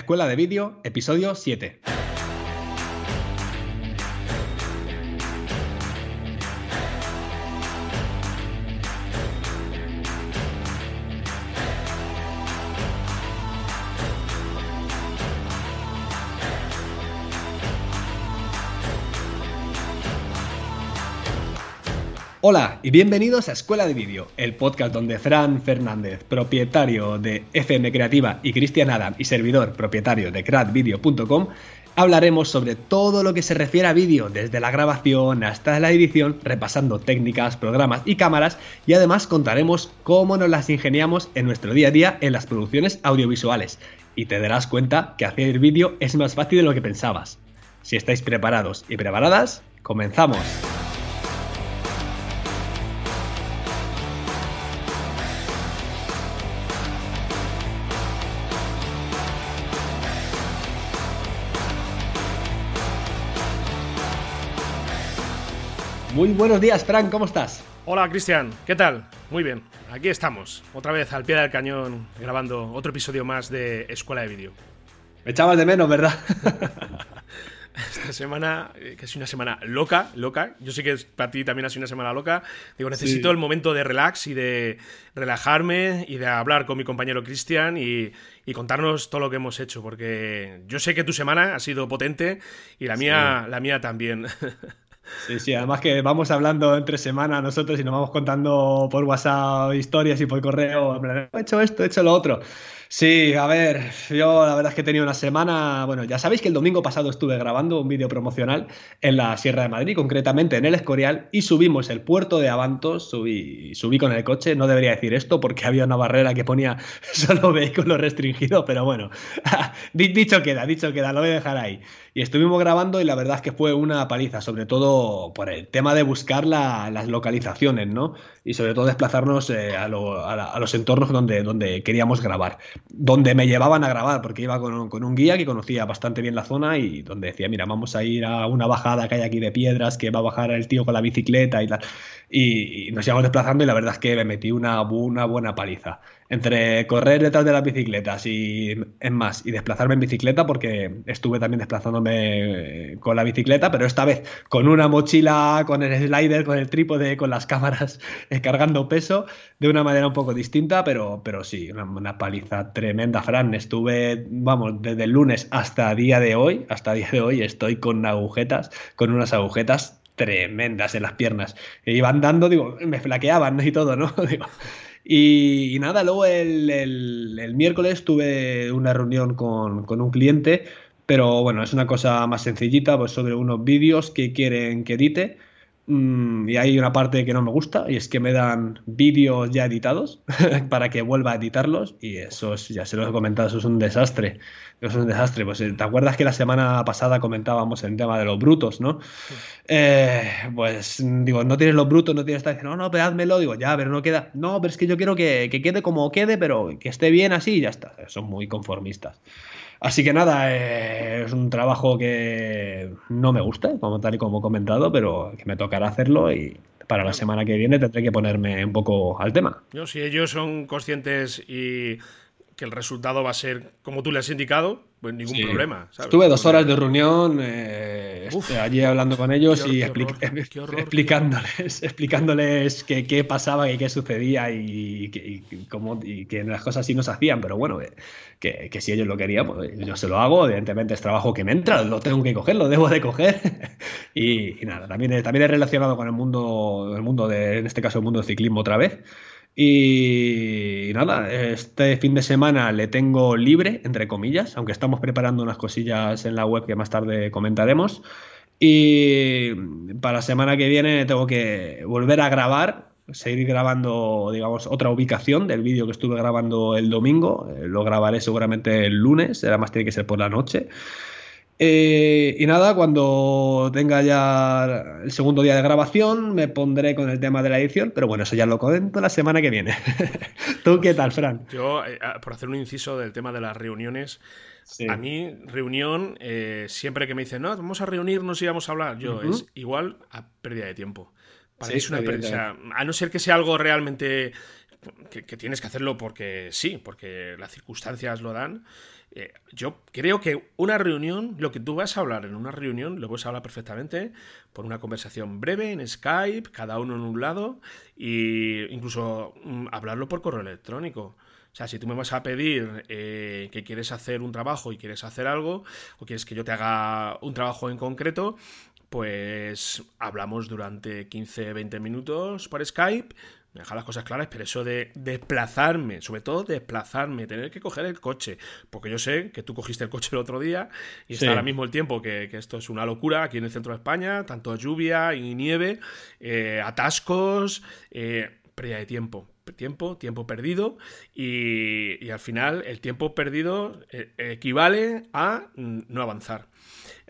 Escuela de Vídeo, episodio 7. Hola y bienvenidos a Escuela de Vídeo, el podcast donde Fran Fernández, propietario de FM Creativa, y Cristian Adam, y servidor propietario de cradvideo.com, hablaremos sobre todo lo que se refiere a vídeo, desde la grabación hasta la edición, repasando técnicas, programas y cámaras, y además contaremos cómo nos las ingeniamos en nuestro día a día en las producciones audiovisuales. Y te darás cuenta que hacer vídeo es más fácil de lo que pensabas. Si estáis preparados y preparadas, comenzamos. Muy buenos días, Frank, ¿cómo estás? Hola, Cristian, ¿qué tal? Muy bien, aquí estamos, otra vez al pie del cañón, grabando otro episodio más de Escuela de Vídeo. Me echabas de menos, ¿verdad? Esta semana, eh, que es una semana loca, loca. Yo sé que para ti también ha sido una semana loca. Digo, necesito el momento de relax y de relajarme y de hablar con mi compañero Cristian y, contarnos todo lo que hemos hecho, porque yo sé que tu semana ha sido potente y la mía, la mía también. Sí, sí, además que vamos hablando entre semana nosotros y nos vamos contando por WhatsApp historias y por correo, he hecho esto, he hecho lo otro. Sí, a ver, yo la verdad es que he tenido una semana, bueno, ya sabéis que el domingo pasado estuve grabando un vídeo promocional en la Sierra de Madrid, concretamente en el Escorial, y subimos el puerto de Avantos, subí, subí con el coche, no debería decir esto porque había una barrera que ponía solo vehículo restringido, pero bueno, dicho queda, dicho queda, lo voy a dejar ahí. Y estuvimos grabando y la verdad es que fue una paliza, sobre todo por el tema de buscar las localizaciones, ¿no? Y sobre todo desplazarnos eh, a, los entornos donde, donde queríamos grabar donde me llevaban a grabar, porque iba con, un guía que conocía bastante bien la zona y donde decía, mira, vamos a ir a una bajada que hay aquí de piedras, que va a bajar el tío con la bicicleta y tal. Y, nos íbamos desplazando y la verdad es que me metí una, una buena paliza. Entre correr detrás de las bicicletas y, es más, y desplazarme en bicicleta, porque estuve también desplazándome con la bicicleta, pero esta vez con una mochila, con el slider, con el trípode, con las cámaras, cargando peso, de una manera un poco distinta, pero, pero sí, una, una paliza tremenda, Fran. Estuve, vamos, desde el lunes hasta día de hoy, hasta día de hoy estoy con agujetas, con unas agujetas tremendas en las piernas. Que iban dando, digo, me flaqueaban y todo, ¿no? y, nada, luego el, miércoles tuve una reunión con, con un cliente, pero bueno, es una cosa más sencillita, pues sobre unos vídeos que quieren que edite Mm, y hay una parte que no me gusta y es que me dan vídeos ya editados para que vuelva a editarlos y eso es, ya se lo he comentado, eso es un desastre. Eso es un desastre. Pues eh, te acuerdas que la semana pasada comentábamos el tema de los brutos, ¿no? Eh, pues digo, no tienes los brutos, no tienes esta no, no, pero digo, ya, pero no queda. No, pero es que yo quiero que, que quede como quede, pero que esté bien así y ya está. Son muy conformistas. Así que nada, eh, es un trabajo que no me gusta, como tal y como he comentado, pero que me tocará hacerlo y para la semana que viene tendré que ponerme un poco al tema. Yo, si ellos son conscientes y que el resultado va a ser como tú le has indicado, pues ningún problema. Estuve dos horas de reunión eh, este, allí hablando con ellos y explicándoles, explicándoles qué, pasaba y qué sucedía y, cómo, y que las cosas sí nos hacían, pero bueno, eh, que, si ellos lo querían, pues yo se lo hago, evidentemente es trabajo que me entra, lo tengo que coger, lo debo de coger y, nada, también, también es relacionado con el mundo, el mundo de, en este caso el mundo del ciclismo otra vez. Y nada, este fin de semana le tengo libre, entre comillas, aunque estamos preparando unas cosillas en la web que más tarde comentaremos. Y para la semana que viene tengo que volver a grabar, seguir grabando, digamos, otra ubicación del vídeo que estuve grabando el domingo. Eh, lo grabaré seguramente el lunes, más tiene que ser por la noche. Eh, y nada, cuando tenga ya el segundo día de grabación, me pondré con el tema de la edición, pero bueno, eso ya lo comento la semana que viene. ¿Tú qué tal, Fran? Yo, eh, ah, por hacer un inciso del tema de las reuniones, a mí, reunión, eh, siempre que me dicen, no, vamos a reunirnos y vamos a hablar, yo, es igual a pérdida de tiempo. Para es una pérdida. a no ser que sea algo realmente que, tienes que hacerlo porque sí, porque las circunstancias lo dan. Eh, yo creo que una reunión, lo que tú vas a hablar en una reunión, lo puedes hablar perfectamente por una conversación breve en Skype, cada uno en un lado, e incluso mm, hablarlo por correo electrónico. O sea, si tú me vas a pedir eh, que quieres hacer un trabajo y quieres hacer algo, o quieres que yo te haga un trabajo en concreto, pues hablamos durante 15-20 minutos por Skype, me deja las cosas claras, pero eso de desplazarme, sobre todo desplazarme, tener que coger el coche, porque yo sé que tú cogiste el coche el otro día y está ahora mismo el tiempo, que, esto es una locura aquí en el centro de España, tanto lluvia y nieve, eh, atascos, eh, pérdida de tiempo, tiempo, tiempo perdido y, al final el tiempo perdido eh, equivale a no avanzar.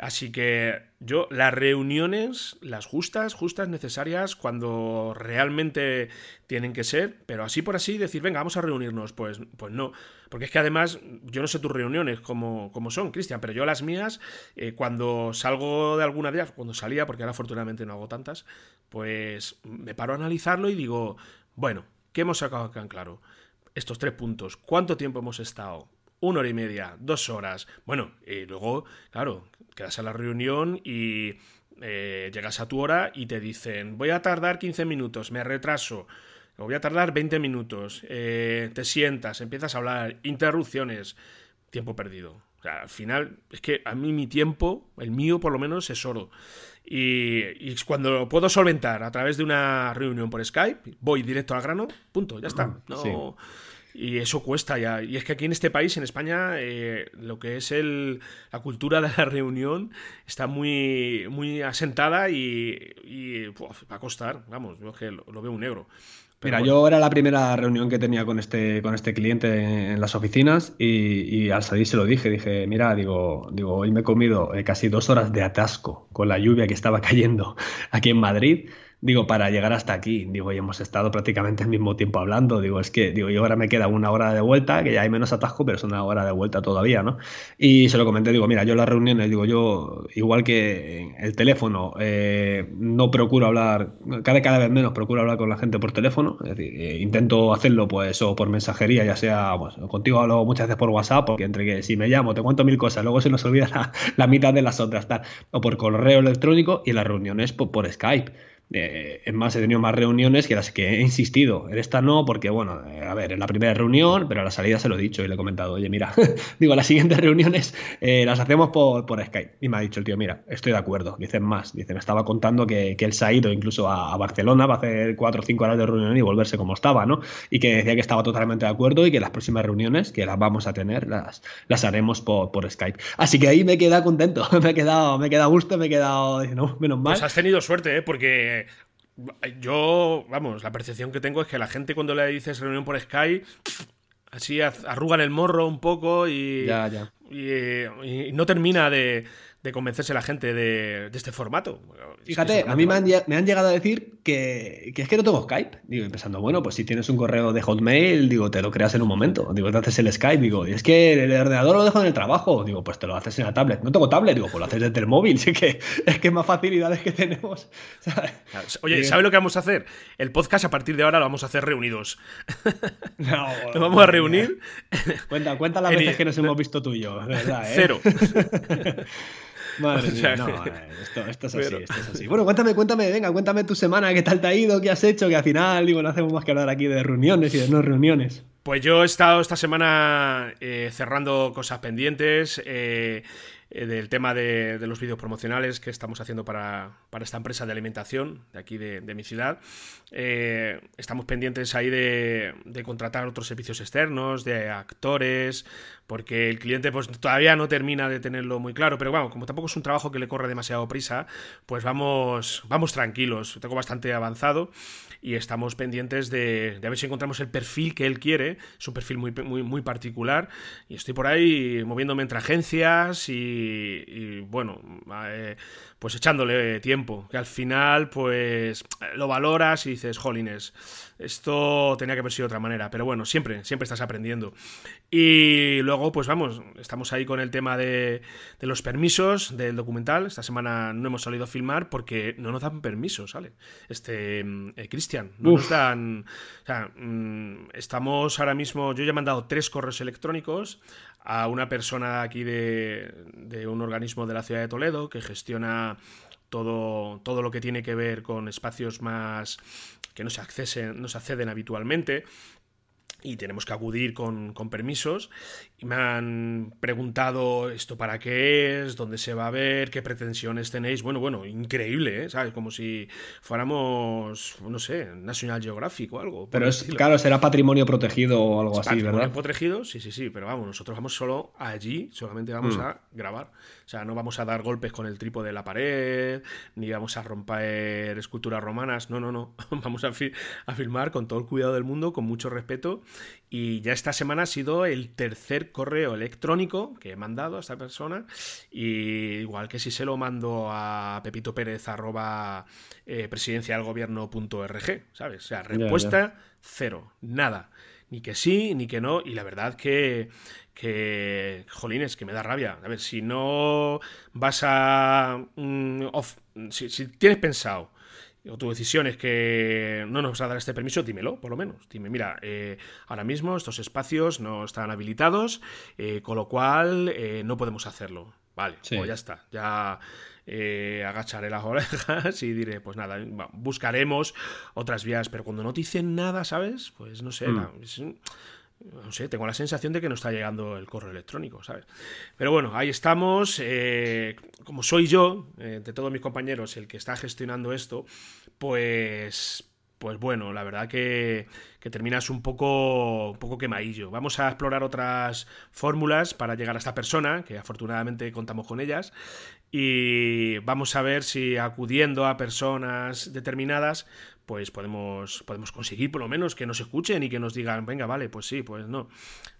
Así que yo, las reuniones, las justas, justas, necesarias, cuando realmente tienen que ser, pero así por así decir, venga, vamos a reunirnos, pues, pues no. Porque es que además, yo no sé tus reuniones como, son, Cristian, pero yo las mías, eh, cuando salgo de alguna de ellas, cuando salía, porque ahora afortunadamente no hago tantas, pues me paro a analizarlo y digo, bueno, ¿qué hemos sacado acá en claro? Estos tres puntos, ¿cuánto tiempo hemos estado? una hora y media, dos horas. Bueno, y luego, claro, quedas a la reunión y eh, llegas a tu hora y te dicen, voy a tardar 15 minutos, me retraso, voy a tardar 20 minutos, eh, te sientas, empiezas a hablar, interrupciones, tiempo perdido. Al final, es que a mí mi tiempo, el mío por lo menos, es oro. Y, cuando lo puedo solventar a través de una reunión por Skype, voy directo al grano, punto, ya está. No, y eso cuesta ya. Y es que aquí en este país, en España, eh, lo que es el, la cultura de la reunión está muy, muy asentada y, va a costar. Vamos, yo que lo, veo un negro. Mira, yo era la primera reunión que tenía con este, con este cliente en las oficinas y, al salir se lo dije, dije, mira, digo, digo hoy me he comido eh, casi dos horas de atasco con la lluvia que estaba cayendo aquí en Madrid digo, para llegar hasta aquí, digo, y hemos estado prácticamente el mismo tiempo hablando, digo, es que, digo, y ahora me queda una hora de vuelta, que ya hay menos atasco, pero es una hora de vuelta todavía, ¿no? Y se lo comenté, digo, mira, yo las reuniones, digo, yo, igual que el teléfono, eh, no procuro hablar, cada, cada vez menos procuro hablar con la gente por teléfono, es decir, eh, intento hacerlo, pues, o por mensajería, ya sea, pues, contigo hablo muchas veces por WhatsApp, porque entre que si me llamo, te cuento mil cosas, luego se nos olvida la, mitad de las otras, tal, o por correo electrónico y las reuniones por Skype. Eh, es más, he tenido más reuniones que las que he insistido. En esta no, porque, bueno, eh, a ver, en la primera reunión, pero a la salida se lo he dicho y le he comentado, oye, mira, digo, las siguientes reuniones eh, las hacemos por, por, Skype. Y me ha dicho el tío, mira, estoy de acuerdo. Dicen más, dice, me estaba contando que, que él se ha ido incluso a, Barcelona va a hacer cuatro o cinco horas de reunión y volverse como estaba, ¿no? Y que decía que estaba totalmente de acuerdo y que las próximas reuniones, que las vamos a tener, las, las haremos por, por Skype. Así que ahí me he quedado contento, me he quedado, me he quedado a gusto, me he quedado, no, menos mal. Pues has tenido suerte, ¿eh? Porque yo, vamos, la percepción que tengo es que la gente cuando le dices reunión por Skype, así arrugan el morro un poco y, y no termina de, de convencerse a la gente de, este formato. Fíjate, a mí me han, llegado a decir que, es que no tengo Skype. Digo, pensando, bueno, pues si tienes un correo de Hotmail, digo, te lo creas en un momento. Digo, te haces el Skype. Digo, y es que el ordenador lo dejo en el trabajo. Digo, pues te lo haces en la tablet. No tengo tablet. Digo, pues lo haces desde el móvil. Sí que es que más facilidades que tenemos. Oye, ¿sabes lo que vamos a hacer? El podcast a partir de ahora lo vamos a hacer reunidos. No, nos vamos a reunir. Cuenta, cuenta las veces que nos hemos visto tú y yo, ¿verdad? ¿eh? Cero. Madre mía, no, eh, esto, es así, esto es así. Bueno, cuéntame, cuéntame, venga, cuéntame tu semana, qué tal te ha ido, qué has hecho, que al final, digo, no hacemos más que hablar aquí de reuniones y de no reuniones. Pues yo he estado esta semana eh, cerrando cosas pendientes. Eh, eh, del tema de, los vídeos promocionales que estamos haciendo para, esta empresa de alimentación de aquí de, mi ciudad. Eh, estamos pendientes ahí de, contratar otros servicios externos, de actores, porque el cliente pues todavía no termina de tenerlo muy claro, pero bueno, como tampoco es un trabajo que le corre demasiado prisa, pues vamos, vamos tranquilos, tengo bastante avanzado y estamos pendientes de, ver si encontramos el perfil que él quiere, es un perfil muy, muy, muy particular y estoy por ahí moviéndome entre agencias y, bueno, eh, pues echándole tiempo, que al final pues lo valoras y dices, jolines, esto tenía que haber sido de otra manera, pero bueno, siempre, siempre estás aprendiendo. Y luego, pues vamos, estamos ahí con el tema de, los permisos del documental. Esta semana no hemos salido a filmar porque no nos dan permisos, ¿sale? Este, eh, Cristian, no nos dan... O sea, mm, estamos ahora mismo, yo ya he mandado tres correos electrónicos a una persona aquí de, de un organismo de la ciudad de Toledo que gestiona todo, todo lo que tiene que ver con espacios más que no se, accesen, no se acceden habitualmente y tenemos que acudir con, permisos. Y me han preguntado esto para qué es, dónde se va a ver, qué pretensiones tenéis. Bueno, bueno, increíble, ¿eh? ¿sabes? Como si fuéramos, no sé, National Geographic o algo. Pero es, claro, será patrimonio protegido o algo así, patrimonio ¿verdad? protegido, sí, sí, sí, pero vamos, nosotros vamos solo allí, solamente vamos mm. a grabar. O sea, no vamos a dar golpes con el trípode de la pared, ni vamos a romper esculturas romanas, no, no, no. Vamos a, a filmar con todo el cuidado del mundo, con mucho respeto y ya esta semana ha sido el tercer correo electrónico que he mandado a esta persona. Y igual que si se lo mando a Pepito Pérez arroba eh, presidencialgobierno.org, ¿sabes? O sea, respuesta cero, nada. Ni que sí, ni que no. Y la verdad que, que, jolines, que me da rabia. A ver, si no vas a... Mm, si tienes pensado o tu decisión es que no nos vas a dar este permiso, dímelo, por lo menos. Dime, mira, eh, ahora mismo estos espacios no están habilitados, eh, con lo cual eh, no podemos hacerlo. Vale, pues ya está. Ya agacharé las orejas y diré, pues nada, buscaremos otras vías, pero cuando no te dicen nada, ¿sabes? Pues no sé, mm no sé, tengo la sensación de que no está llegando el correo electrónico, ¿sabes? Pero bueno, ahí estamos. Eh, como soy yo, eh, de todos mis compañeros, el que está gestionando esto, pues. Pues bueno, la verdad que, que terminas un poco, un poco quemadillo. Vamos a explorar otras fórmulas para llegar a esta persona, que afortunadamente contamos con ellas, y vamos a ver si acudiendo a personas determinadas pues podemos, podemos conseguir por lo menos que nos escuchen y que nos digan, venga, vale, pues sí, pues no,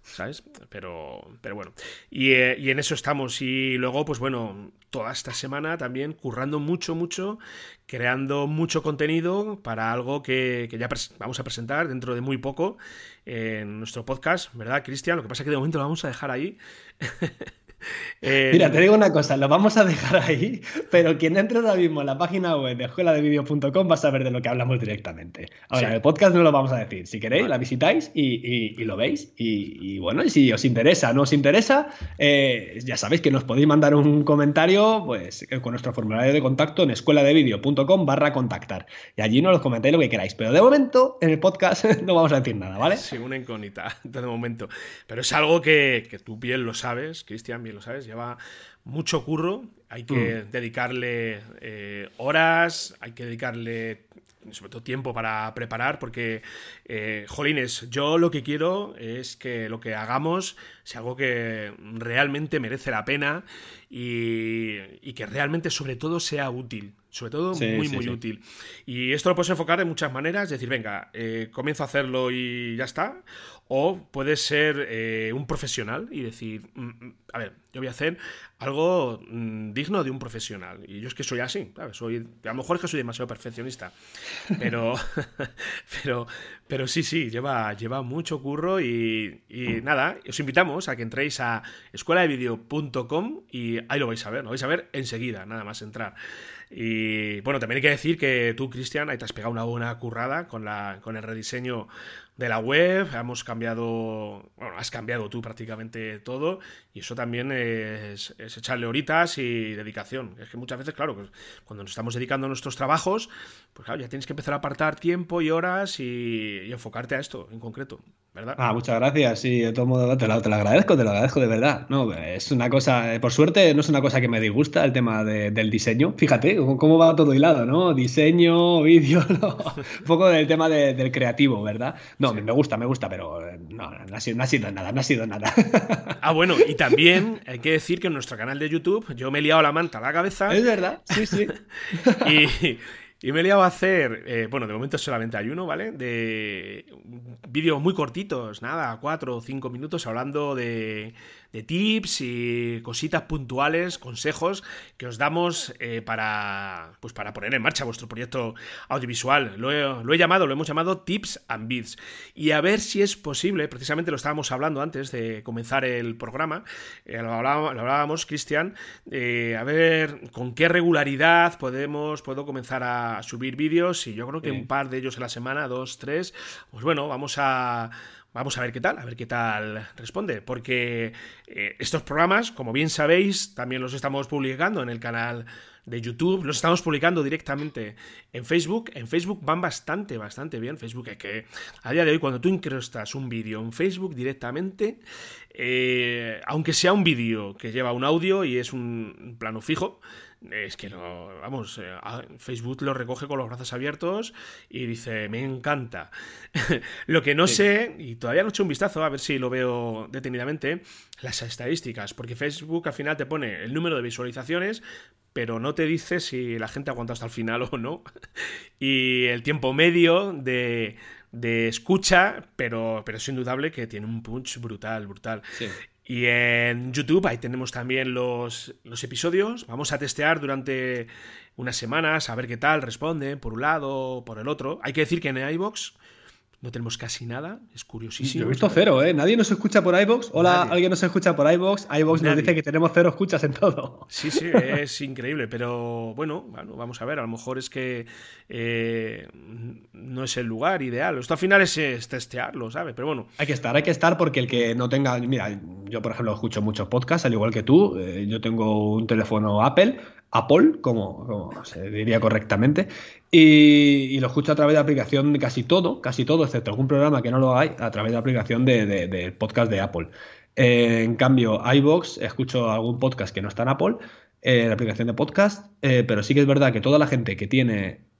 ¿sabes? Pero, pero bueno, y, eh, en eso estamos. Y luego, pues bueno, toda esta semana también currando mucho, mucho, creando mucho contenido para algo que, que ya vamos a presentar dentro de muy poco en nuestro podcast, ¿verdad, Cristian? Lo que pasa es que de momento lo vamos a dejar ahí. Eh, Mira, te digo una cosa, lo vamos a dejar ahí, pero quien entre ahora mismo en la página web de escueladevideo.com va a saber de lo que hablamos directamente. Ahora, el podcast no lo vamos a decir. Si queréis, la visitáis y, lo veis. Y, bueno, y si os interesa, no os interesa, eh, ya sabéis que nos podéis mandar un comentario pues, eh, con nuestro formulario de contacto en escueladevideo.com barra contactar. Y allí nos lo comentáis lo que queráis. Pero de momento, en el podcast no vamos a decir nada, ¿vale? Sí, una incógnita de momento. Pero es algo que, que tú bien lo sabes, Cristian, bien lo sabes, lleva mucho curro, hay que mm. dedicarle eh, horas, hay que dedicarle sobre todo tiempo para preparar, porque, eh, jolines, yo lo que quiero es que lo que hagamos sea algo que realmente merece la pena y, que realmente, sobre todo, sea útil. Sobre todo, muy, muy útil. Y esto lo puedes enfocar de muchas maneras, decir, venga, eh, comienzo a hacerlo y ya está. O puedes ser eh, un profesional y decir, mm, mm, a ver, yo voy a hacer algo mm, digno de un profesional. Y yo es que soy así, a lo mejor es que soy demasiado perfeccionista. Pero, pero, pero sí, sí, lleva, lleva mucho curro y, y nada, os invitamos a que entréis a escueladevideo.com y ahí lo vais a ver, lo vais a ver enseguida, nada más entrar. Y bueno, también hay que decir que tú, Cristian, ahí te has pegado una buena currada con, la, con el rediseño de la web, hemos cambiado, bueno, has cambiado tú prácticamente todo y eso también es, echarle horitas y dedicación. Es que muchas veces, claro, pues, cuando nos estamos dedicando a nuestros trabajos, pues claro, ya tienes que empezar a apartar tiempo y horas y, enfocarte a esto en concreto, ¿verdad? Ah, muchas gracias, sí, de todo modo te lo, te lo, agradezco, te lo agradezco de verdad. No, es una cosa, por suerte no es una cosa que me disgusta el tema del diseño. Fíjate cómo va todo hilado, ¿no? Diseño, vídeo, un poco del tema del creativo, ¿verdad? No, me gusta, me gusta, pero eh, no, no, ha sido, nada, no ha sido nada. Ah, bueno, y también hay que decir que en nuestro canal de YouTube yo me he liado la manta a la cabeza. Es verdad, sí, sí. y, me he liado a hacer, eh, bueno, de momento solamente hay uno, ¿vale? De vídeos muy cortitos, nada, cuatro o cinco minutos hablando de, tips y cositas puntuales, consejos que os damos eh, para, pues para poner en marcha vuestro proyecto audiovisual. Lo he, llamado, lo hemos llamado Tips and Bits. Y a ver si es posible, precisamente lo estábamos hablando antes de comenzar el programa, eh, lo hablábamos, Cristian, eh, a ver con qué regularidad podemos, puedo comenzar a subir vídeos y yo creo que un par de ellos a la semana, dos, tres, pues bueno, vamos a Vamos a ver qué tal, a ver qué tal responde, porque eh, estos programas, como bien sabéis, también los estamos publicando en el canal de YouTube, los estamos publicando directamente en Facebook. En Facebook van bastante, bastante bien. Facebook es que a día de hoy, cuando tú incrustas un vídeo en Facebook directamente, eh, aunque sea un vídeo que lleva un audio y es un plano fijo, es que no, vamos, eh, Facebook lo recoge con los brazos abiertos y dice, me encanta. lo que no sé, y todavía no he hecho un vistazo, a ver si lo veo detenidamente, las estadísticas, porque Facebook al final te pone el número de visualizaciones, pero no te dice si la gente aguanta hasta el final o no. y el tiempo medio de, de escucha, pero, pero es indudable que tiene un punch brutal, brutal. Sí. Y en YouTube ahí tenemos también los, los, episodios. Vamos a testear durante unas semanas a ver qué tal responde por un lado por el otro. Hay que decir que en iBox no tenemos casi nada, es curiosísimo. Yo he visto cero, ¿eh? Nadie nos escucha por iBox. Hola, alguien nos escucha por iBox. iBox nos dice que tenemos cero escuchas en todo. Sí, sí, es increíble, pero bueno, vamos a ver, a lo mejor es que eh, no es el lugar ideal. Esto al final es, testearlo, ¿sabes? Pero bueno. Hay que estar, hay que estar porque el que no tenga. Mira, yo por ejemplo escucho muchos podcasts, al igual que tú. Eh, yo tengo un teléfono Apple. Apple, como, se diría correctamente, y, lo escucho a través de aplicación de casi todo, casi todo, excepto algún programa que no lo hay, a través de aplicación de, podcast de Apple. Eh, en cambio, iBox, escucho algún podcast que no está en Apple, eh, la aplicación de podcast, eh, pero sí que es verdad que toda la gente que tiene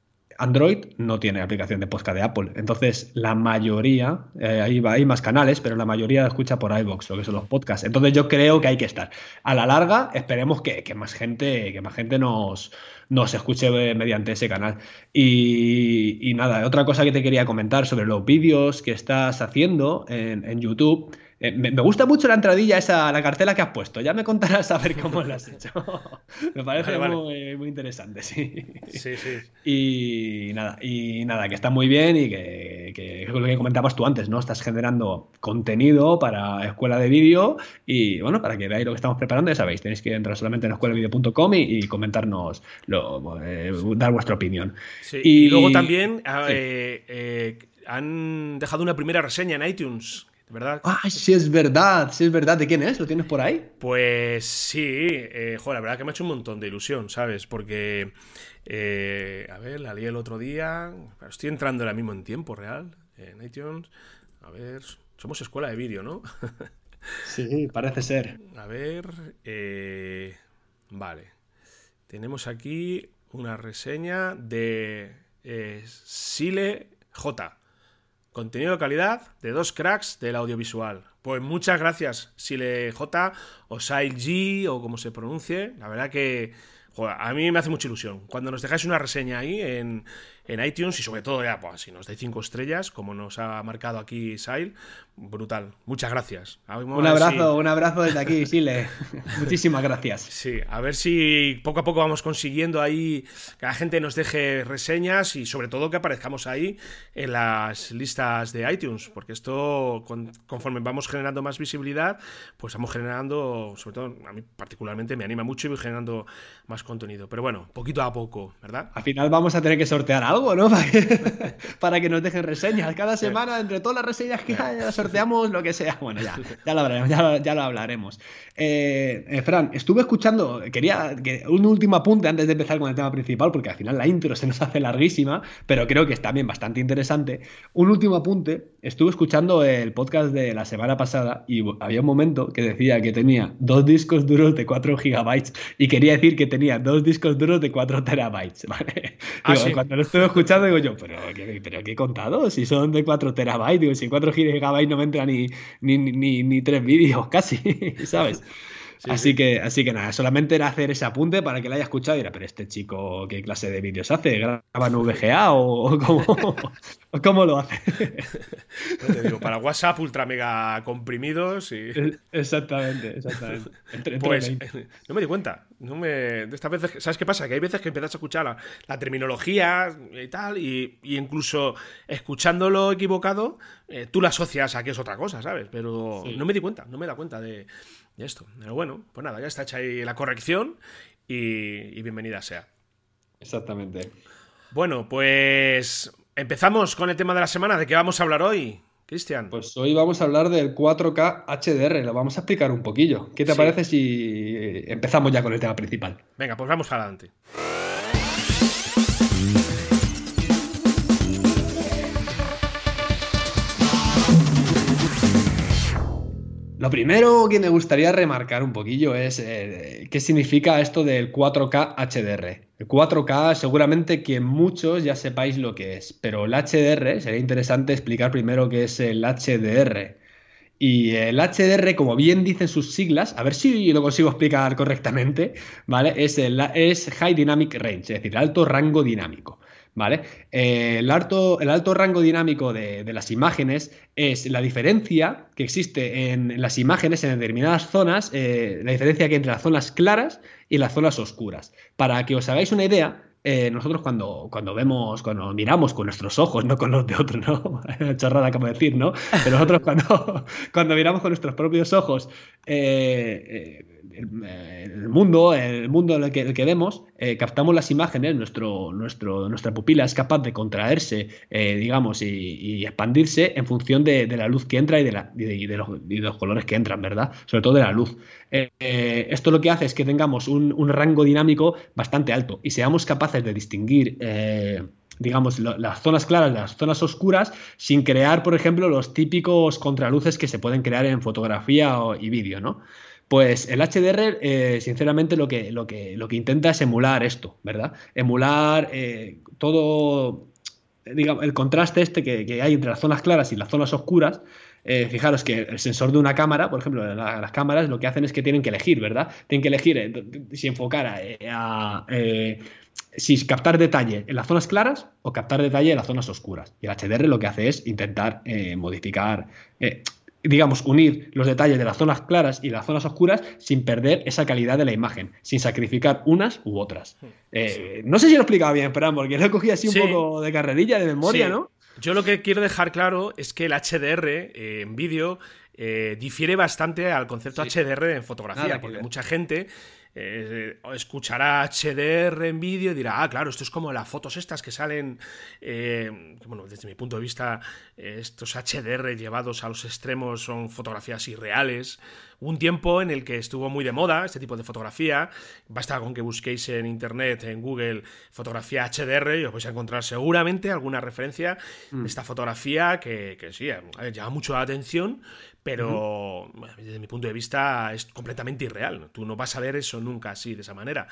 Android no tiene aplicación de podcast de Apple. Entonces, la mayoría, eh, ahí hay más canales, pero la mayoría escucha por iBox, lo que son los podcasts. Entonces, yo creo que hay que estar. A la larga, esperemos que, más gente, que más gente nos, nos escuche mediante ese canal. Y, nada, otra cosa que te quería comentar sobre los vídeos que estás haciendo en, en YouTube. Eh, me, gusta mucho la entradilla esa, la cartela que has puesto. Ya me contarás a ver cómo la has hecho. me parece Muy, interesante, sí. Sí, sí. Y nada, y nada, que está muy bien y que, es lo que comentabas tú antes, ¿no? Estás generando contenido para escuela de vídeo y bueno, para que veáis lo que estamos preparando, ya sabéis, tenéis que entrar solamente en escuelavideo.com y, y comentarnos, lo, eh, dar vuestra opinión. y, luego también ah, eh, han dejado una primera reseña en iTunes ¿verdad? Ah, sí es verdad, sí es verdad. ¿De quién es? ¿Lo tienes por ahí? Pues sí, eh, joder, la verdad que me ha hecho un montón de ilusión, ¿sabes? Porque, eh, a ver, la leí el otro día, estoy entrando ahora mismo en tiempo real, en iTunes. A ver, somos escuela de vídeo, ¿no? sí, parece ser. A ver, eh, vale. Tenemos aquí una reseña de Sile J. Contenido de calidad de dos cracks del audiovisual. Pues muchas gracias, Sile J o Sail G o como se pronuncie. La verdad que a mí me hace mucha ilusión. Cuando nos dejáis una reseña ahí en, en iTunes y sobre todo ya, pues, si nos dais cinco estrellas, como nos ha marcado aquí Sail, brutal. Muchas gracias. un abrazo, un abrazo desde aquí, Sile. Muchísimas gracias. Sí, a ver si poco a poco vamos consiguiendo ahí que la gente nos deje reseñas y sobre todo que aparezcamos ahí en las listas de iTunes, porque esto conforme vamos generando más visibilidad, pues vamos generando, sobre todo a mí particularmente me anima mucho y voy generando más contenido. Pero bueno, poquito a poco, ¿verdad? Al final vamos a tener que sortear algo ¿no? Para que, nos dejen reseñas. Cada semana, entre todas las reseñas que hay, sorteamos lo que sea. Bueno, ya, ya lo hablaremos. Ya, lo hablaremos. Eh, eh, Fran, estuve escuchando, quería que un último apunte antes de empezar con el tema principal, porque al final la intro se nos hace larguísima, pero creo que es también bastante interesante. Un último apunte, estuve escuchando el podcast de la semana pasada y había un momento que decía que tenía dos discos duros de 4 gigabytes y quería decir que tenía dos discos duros de 4 terabytes, ¿vale? Ah, cuando lo estuve escuchando digo yo, pero ¿qué, pero ¿qué he contado? Si son de 4 terabytes, digo, si 4 gigabytes no me entra ni, ni, ni, ni tres vídeos casi, ¿sabes? Así, Que, así que nada, solamente era hacer ese apunte para que lo haya escuchado y era, pero este chico, ¿qué clase de vídeos hace? ¿Graba en VGA o, cómo, lo hace? te digo, para WhatsApp ultra mega comprimidos y... Exactamente, exactamente. pues no me di cuenta. No me... Estas veces, ¿sabes qué pasa? Que hay veces que empiezas a escuchar la, terminología y tal, y, incluso escuchándolo equivocado, eh, tú la asocias a que es otra cosa, ¿sabes? Pero no me di cuenta, no me da cuenta de esto. Pero bueno, pues nada, ya está hecha ahí la corrección y, bienvenida sea. Exactamente. Bueno, pues empezamos con el tema de la semana. ¿De qué vamos a hablar hoy, Cristian? Pues hoy vamos a hablar del 4K HDR. Lo vamos a explicar un poquillo. ¿Qué te parece si empezamos ya con el tema principal? Venga, pues vamos adelante. Lo primero que me gustaría remarcar un poquillo es eh, qué significa esto del 4K HDR. El 4K seguramente que muchos ya sepáis lo que es, pero el HDR sería interesante explicar primero qué es el HDR. Y el HDR, como bien dicen sus siglas, a ver si lo consigo explicar correctamente, ¿vale? Es, el, es High Dynamic Range, es decir, alto rango dinámico. ¿Vale? Eh, el, alto, el, alto, rango dinámico de, las imágenes es la diferencia que existe en, las imágenes en determinadas zonas, eh, la diferencia que entre las zonas claras y las zonas oscuras. Para que os hagáis una idea, eh, nosotros cuando, cuando vemos, cuando miramos con nuestros ojos, no con los de otros, ¿no? Chorrada como decir, ¿no? Pero nosotros cuando, cuando miramos con nuestros propios ojos, el, mundo, el mundo en el que, vemos, eh, captamos las imágenes, nuestro, nuestra pupila es capaz de contraerse, eh, digamos, y, expandirse en función de, la luz que entra y de, los, colores que entran, ¿verdad? Sobre todo de la luz. Eh, esto lo que hace es que tengamos un, un, rango dinámico bastante alto y seamos capaces de distinguir digamos, las zonas claras, las zonas oscuras, sin crear, por ejemplo, los típicos contraluces que se pueden crear en fotografía y vídeo, ¿no? Pues el HDR, eh, sinceramente, lo que, lo, que, lo que intenta es emular esto, ¿verdad? Emular eh, todo, digamos, el contraste este que, hay entre las zonas claras y las zonas oscuras. Eh, fijaros que el sensor de una cámara, por ejemplo, las cámaras lo que hacen es que tienen que elegir, ¿verdad? Tienen que elegir si enfocar a, si captar detalle en las zonas claras o captar detalle en las zonas oscuras. Y el HDR lo que hace es intentar modificar, digamos, unir los detalles de las zonas claras y las zonas oscuras sin perder esa calidad de la imagen, sin sacrificar unas u otras. Hmm. Eh, no sé si lo he explicado bien, pero porque lo he cogido así un poco de carrerilla, de memoria, ¿no? Yo lo que quiero dejar claro es que el HDR eh, en vídeo eh, difiere bastante al concepto HDR en fotografía, porque mucha gente eh, escuchará HDR en vídeo y dirá, ah, claro, esto es como las fotos estas que salen, eh, bueno, desde mi punto de vista, estos HDR llevados a los extremos son fotografías irreales. Un tiempo en el que estuvo muy de moda este tipo de fotografía, basta con que busquéis en internet, en Google, fotografía HDR y os vais a encontrar seguramente alguna referencia de mm. esta fotografía que, que sí, llama mucho la atención, pero desde mi punto de vista es completamente irreal. Tú no vas a ver eso nunca así, de esa manera.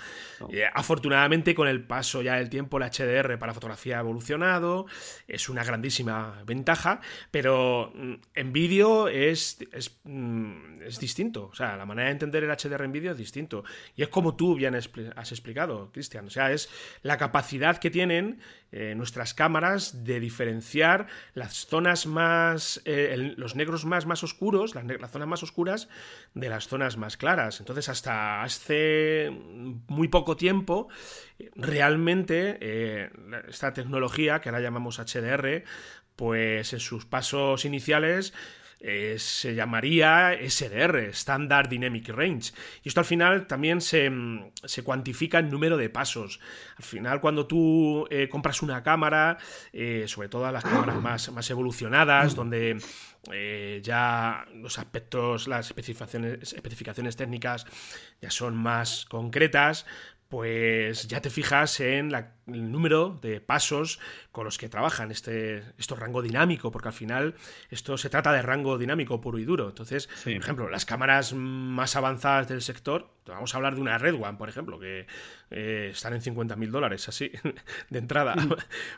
Eh, afortunadamente, con el paso ya del tiempo, el HDR para fotografía ha evolucionado, es una grandísima ventaja, pero mm, en vídeo es, es, mm, es, distinto. O sea, la manera de entender el HDR en vídeo es distinto. Y es como tú bien has explicado, Cristian. O sea, es la capacidad que tienen eh, nuestras cámaras de diferenciar las zonas más, eh, los negros más, más oscuros, las, zonas más oscuras, de las zonas más claras. Entonces, hasta hace muy poco tiempo, realmente eh, esta tecnología, que ahora llamamos HDR, pues en sus pasos iniciales eh, se llamaría SDR, Standard Dynamic Range. Y esto al final también se, mm, cuantifica en número de pasos. Al final, cuando tú eh, compras una cámara, eh, sobre todo las cámaras más, más evolucionadas, donde ya los aspectos, las especificaciones, especificaciones técnicas ya son más concretas, pues ya te fijas en el número de pasos con los que trabajan este, esto rango dinámico, porque al final esto se trata de rango dinámico puro y duro. Entonces, por ejemplo, las cámaras más avanzadas del sector, vamos a hablar de una Red One, por ejemplo, que eh, están en 50 mil dólares, así, de entrada. Mm.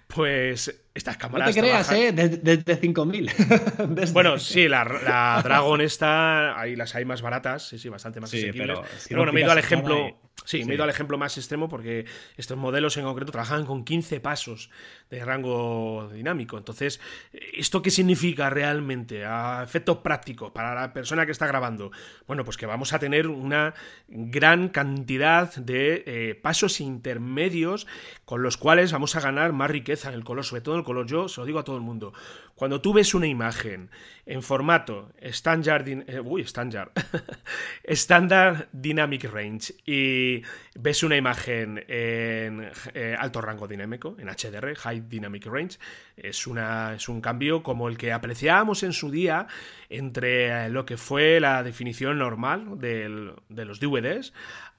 Pues estas cámaras. No te creas, ¿eh? Desde 5.000. Bueno, sí, la, Dragon está, ahí las hay más baratas, sí, sí, bastante más sí, Pero, bueno, me he ido al ejemplo. Sí, me he ido al ejemplo más extremo porque estos modelos en concreto trabajan con 15 pasos de rango dinámico. Entonces, ¿esto qué significa realmente a efectos prácticos para la persona que está grabando? Bueno, pues que vamos a tener una gran cantidad de eh, pasos intermedios con los cuales vamos a ganar más riqueza en el color, sobre todo en el color. Yo se lo digo a todo el mundo. Cuando tú ves una imagen en formato Standard, eh, Standard, Dynamic Range y ves una imagen en eh, alto rango dinámico, en HDR, High Dynamic Range, es, una, es un cambio como el que apreciábamos en su día entre lo que fue la definición normal de los DVDs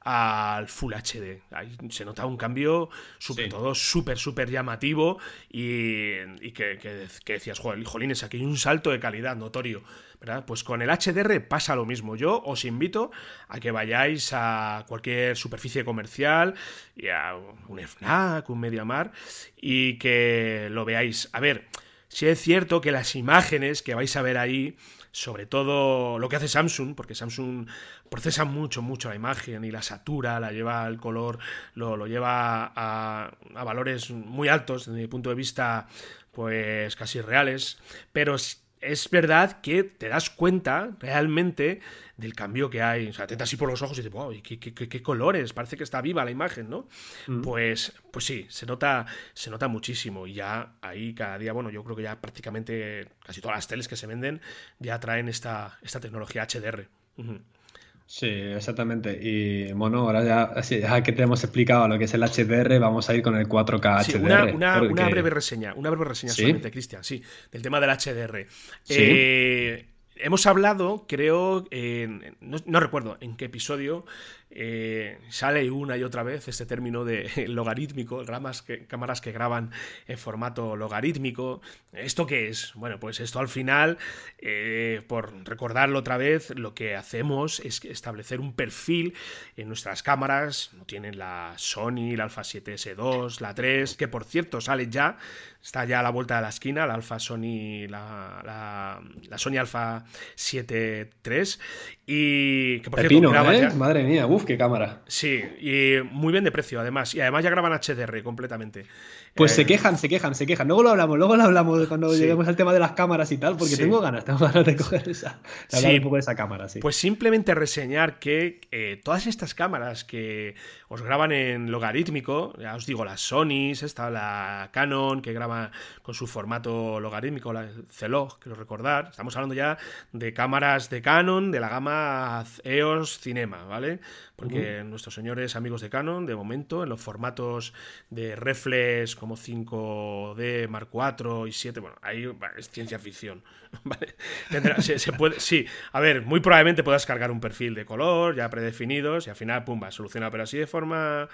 al Full HD. Ahí se nota un cambio, sobre todo, súper, súper llamativo y, que, decías, joder, jolines, aquí hay un salto de calidad notorio. ¿verdad? Pues con el HDR pasa lo mismo. Yo os invito a que vayáis a cualquier superficie comercial, y a un FNAC, un MediaMar, y que lo veáis. A ver, si es cierto que las imágenes que vais a ver ahí sobre todo lo que hace Samsung, porque Samsung procesa mucho, mucho la imagen y la satura, la lleva al color, lo, lleva a, a, valores muy altos desde mi punto de vista, pues casi reales, pero es verdad que te das cuenta realmente del cambio que hay. O sea, te así por los ojos y dices, wow, ¿qué, qué, colores? Parece que está viva la imagen, ¿no? Mm. Pues, pues sí, se nota, se nota muchísimo. Y ya ahí cada día, bueno, yo creo que ya prácticamente casi todas las teles que se venden ya traen esta, esta tecnología HDR. Sí, exactamente. Y bueno, ahora ya, ya, que te hemos explicado lo que es el HDR, vamos a ir con el 4K HDR. Una, breve reseña, una breve reseña solamente, Cristian, sí, del tema del HDR. Eh, hemos hablado, creo, no, recuerdo en qué episodio, eh, sale una y otra vez este término de logarítmico, que, cámaras que graban en formato logarítmico. ¿Esto qué es? Bueno, pues esto al final, eh, por recordarlo otra vez, lo que hacemos es establecer un perfil en nuestras cámaras. No tienen la Sony, la Alpha 7S2, la 3, que por cierto sale ya, está ya a la vuelta de la esquina, la Alpha Sony, la, la, Sony Alpha 7 III. Y que por cierto, ¿eh? Madre mía, uff, qué cámara. Sí, y muy bien de precio además. Y además ya graban HDR completamente. Pues se eh, quejan, se quejan, se quejan. Luego lo hablamos, luego lo hablamos cuando lleguemos al tema de las cámaras y tal, porque tengo ganas, tengo ganas de coger esa, de hablar un poco de esa cámara, sí. Pues simplemente reseñar que eh, todas estas cámaras que os graban en logarítmico, ya os digo, las Sonys, está la Canon que graba con su formato logarítmico, la Celog, quiero recordar. Estamos hablando ya de cámaras de Canon de la gama EOS Cinema, ¿vale? Porque nuestros señores amigos de Canon, de momento, en los formatos de reflex como 5D, Mark IV y 7, bueno, ahí es ciencia ficción. se, puede, sí, a ver, muy probablemente puedas cargar un perfil de color ya predefinidos y al final, pum, va a solucionar, pero así de forma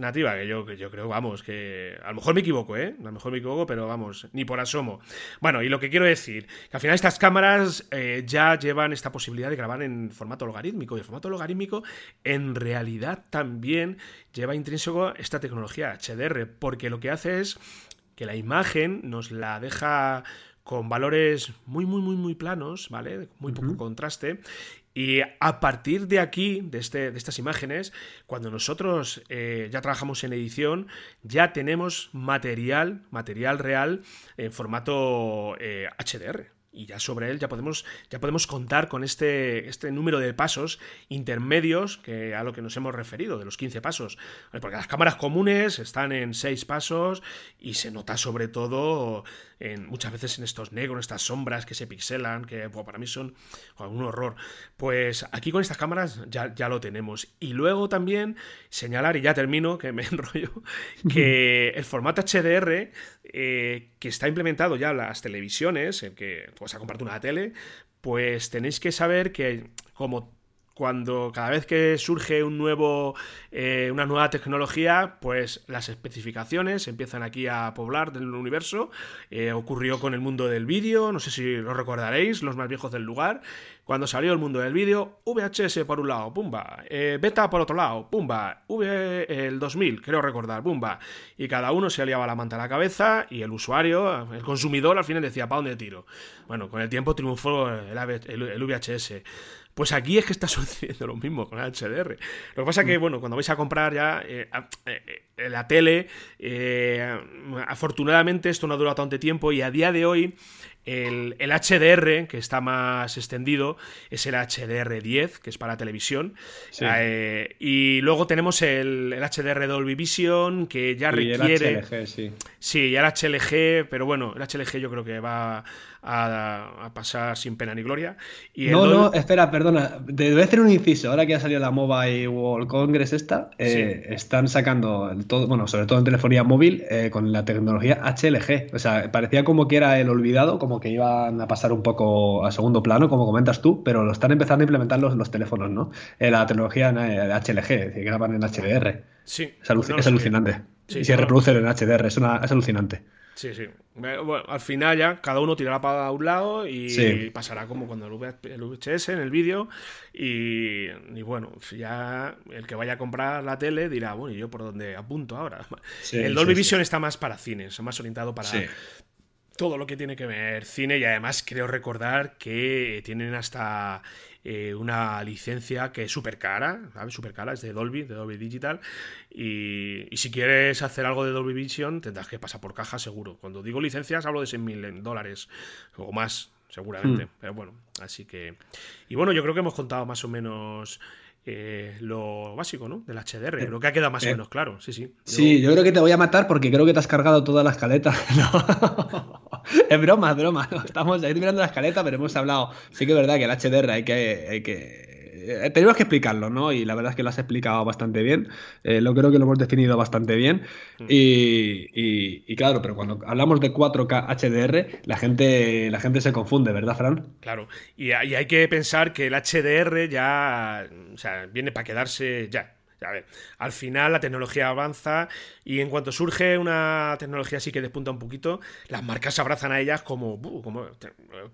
nativa, que yo, que yo creo, vamos, que a lo mejor me equivoco, ¿eh? A lo mejor me equivoco, pero vamos, ni por asomo. Bueno, y lo que quiero decir, que al final estas cámaras eh, ya llevan esta posibilidad de grabar en formato logarítmico, y el formato logarítmico en realidad también lleva intrínseco esta tecnología HDR, porque lo que hace es que la imagen nos la deja con valores muy, muy, muy, muy planos, ¿vale? Muy poco contraste. Y a partir de aquí, de, este, de estas imágenes, cuando nosotros eh, ya trabajamos en edición, ya tenemos material, material real en formato HDR. Eh, y ya sobre él ya podemos, ya podemos contar con este, este número de pasos intermedios que a lo que nos hemos referido, de los 15 pasos. Porque las cámaras comunes están en 6 pasos y se nota sobre todo en, muchas veces en estos negros, estas sombras que se pixelan, que para mí son un horror. Pues aquí con estas cámaras ya, ya lo tenemos. Y luego también señalar, y ya termino, que me enrollo, que el formato HDR eh, que está implementado ya en las televisiones, en que vas a comprarte una tele, pues tenéis que saber que como cuando cada vez que surge un nuevo, eh, una nueva tecnología, pues las especificaciones empiezan aquí a poblar del universo. Eh, ocurrió con el mundo del vídeo, no sé si lo recordaréis, los más viejos del lugar. Cuando salió el mundo del vídeo, VHS por un lado, pumba, eh, beta por otro lado, pumba, V el 2000, creo recordar, pumba. Y cada uno se aliaba la manta a la cabeza y el usuario, el consumidor, al final decía, ¿para dónde tiro? Bueno, con el tiempo triunfó el VHS. Pues aquí es que está sucediendo lo mismo con el HDR. Lo que pasa es que, mm. bueno, cuando vais a comprar ya eh, eh, eh, la tele, afortunadamente esto no ha durado tanto tiempo y a día de hoy el, HDR, que está más extendido, es el HDR10, que es para televisión. y luego tenemos el, HDR Dolby Vision, que ya requiere. El HLG, sí. Sí, ya el HLG, pero bueno, el HLG yo creo que va a, pasar sin pena ni gloria. no, no, espera, perdona. Debe hacer un inciso. Ahora que ha salido la Mobile World Congress esta, eh, están sacando todo, bueno, sobre todo en telefonía móvil, eh, con la tecnología HLG. O sea, parecía como que era el olvidado, como que iban a pasar un poco a segundo plano, como comentas tú, pero lo están empezando a implementar los, los teléfonos, ¿no? Eh, la tecnología HLG, es decir, graban en HDR. Sí. Es, alucinante. y se reproducen en HDR, es, una, es alucinante. Sí, sí. Bueno, al final ya cada uno tirará para un lado y pasará como cuando el VHS en el vídeo. Y, bueno, ya el que vaya a comprar la tele dirá, bueno, ¿y yo por dónde apunto ahora? el Dolby Vision está más para cines, más orientado para todo lo que tiene que ver cine y además creo recordar que tienen hasta eh, una licencia que es súper cara, ¿sabes? Súper cara, es de Dolby, de Dolby Digital. Y, si quieres hacer algo de Dolby Vision, tendrás que pasar por caja seguro. Cuando digo licencias, hablo de 100.000 dólares o más, seguramente. Hmm. Pero bueno, así que. Y bueno, yo creo que hemos contado más o menos eh, lo básico, ¿no? Del HDR. Creo que ha quedado más o eh, menos claro, sí, sí. Sí, yo creo que te voy a matar porque creo que te has cargado toda la escaleta. es broma, es broma. Estamos ahí mirando la escaleta, pero hemos hablado. Sí que es verdad que el HDR hay que, hay que eh, tenemos que explicarlo, ¿no? Y la verdad es que lo has explicado bastante bien. Eh, lo creo que lo hemos definido bastante bien. Mm. Y, claro, pero cuando hablamos de 4K HDR, la gente, la gente se confunde, ¿verdad, Fran? Claro. Y, y hay que pensar que el HDR ya o sea, viene para quedarse ya. A ver, al final la tecnología avanza y en cuanto surge una tecnología así que despunta un poquito, las marcas se abrazan a ellas como, como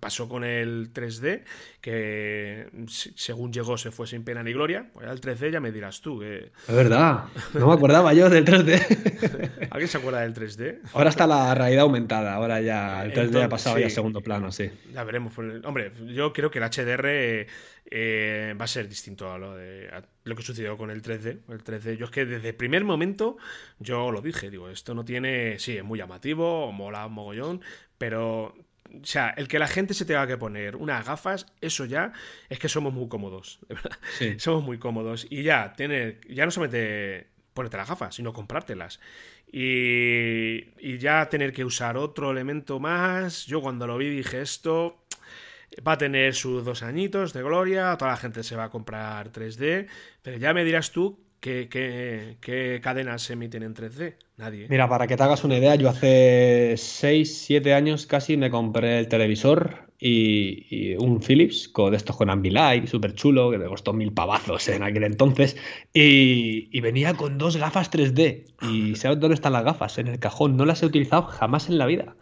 pasó con el 3D, que según llegó se fue sin pena ni gloria. Pues el 3D ya me dirás tú. Que... Es verdad, no me acordaba yo del 3D. ¿Alguien se acuerda del 3D? Ahora está la realidad aumentada, ahora ya el 3D ha pasado ya a segundo plano, sí. Ya veremos. Hombre, yo creo que el HDR eh, va a ser distinto a lo, de, lo que sucedió con el 3D. El 3D, yo es que desde el primer momento yo lo dije, digo, esto no tiene, sí, es muy llamativo, mola un mogollón, pero o sea, el que la gente se tenga que poner unas gafas, eso ya es que somos muy cómodos, Somos muy cómodos. Y ya, tener, ya no solamente ponerte las gafas, sino comprártelas. Y, y ya tener que usar otro elemento más. Yo cuando lo vi dije esto, Va a tener sus dos añitos de gloria, toda la gente se va a comprar 3D, pero ya me dirás tú qué, qué, cadenas se emiten en 3D. Nadie. Mira, para que te hagas una idea, yo hace 6, 7 años casi me compré el televisor y, un Philips con de estos con Ambilight, súper chulo, que me costó mil pavazos en aquel entonces, y, y, venía con dos gafas 3D. ¿Y sabes dónde están las gafas? En el cajón. No las he utilizado jamás en la vida.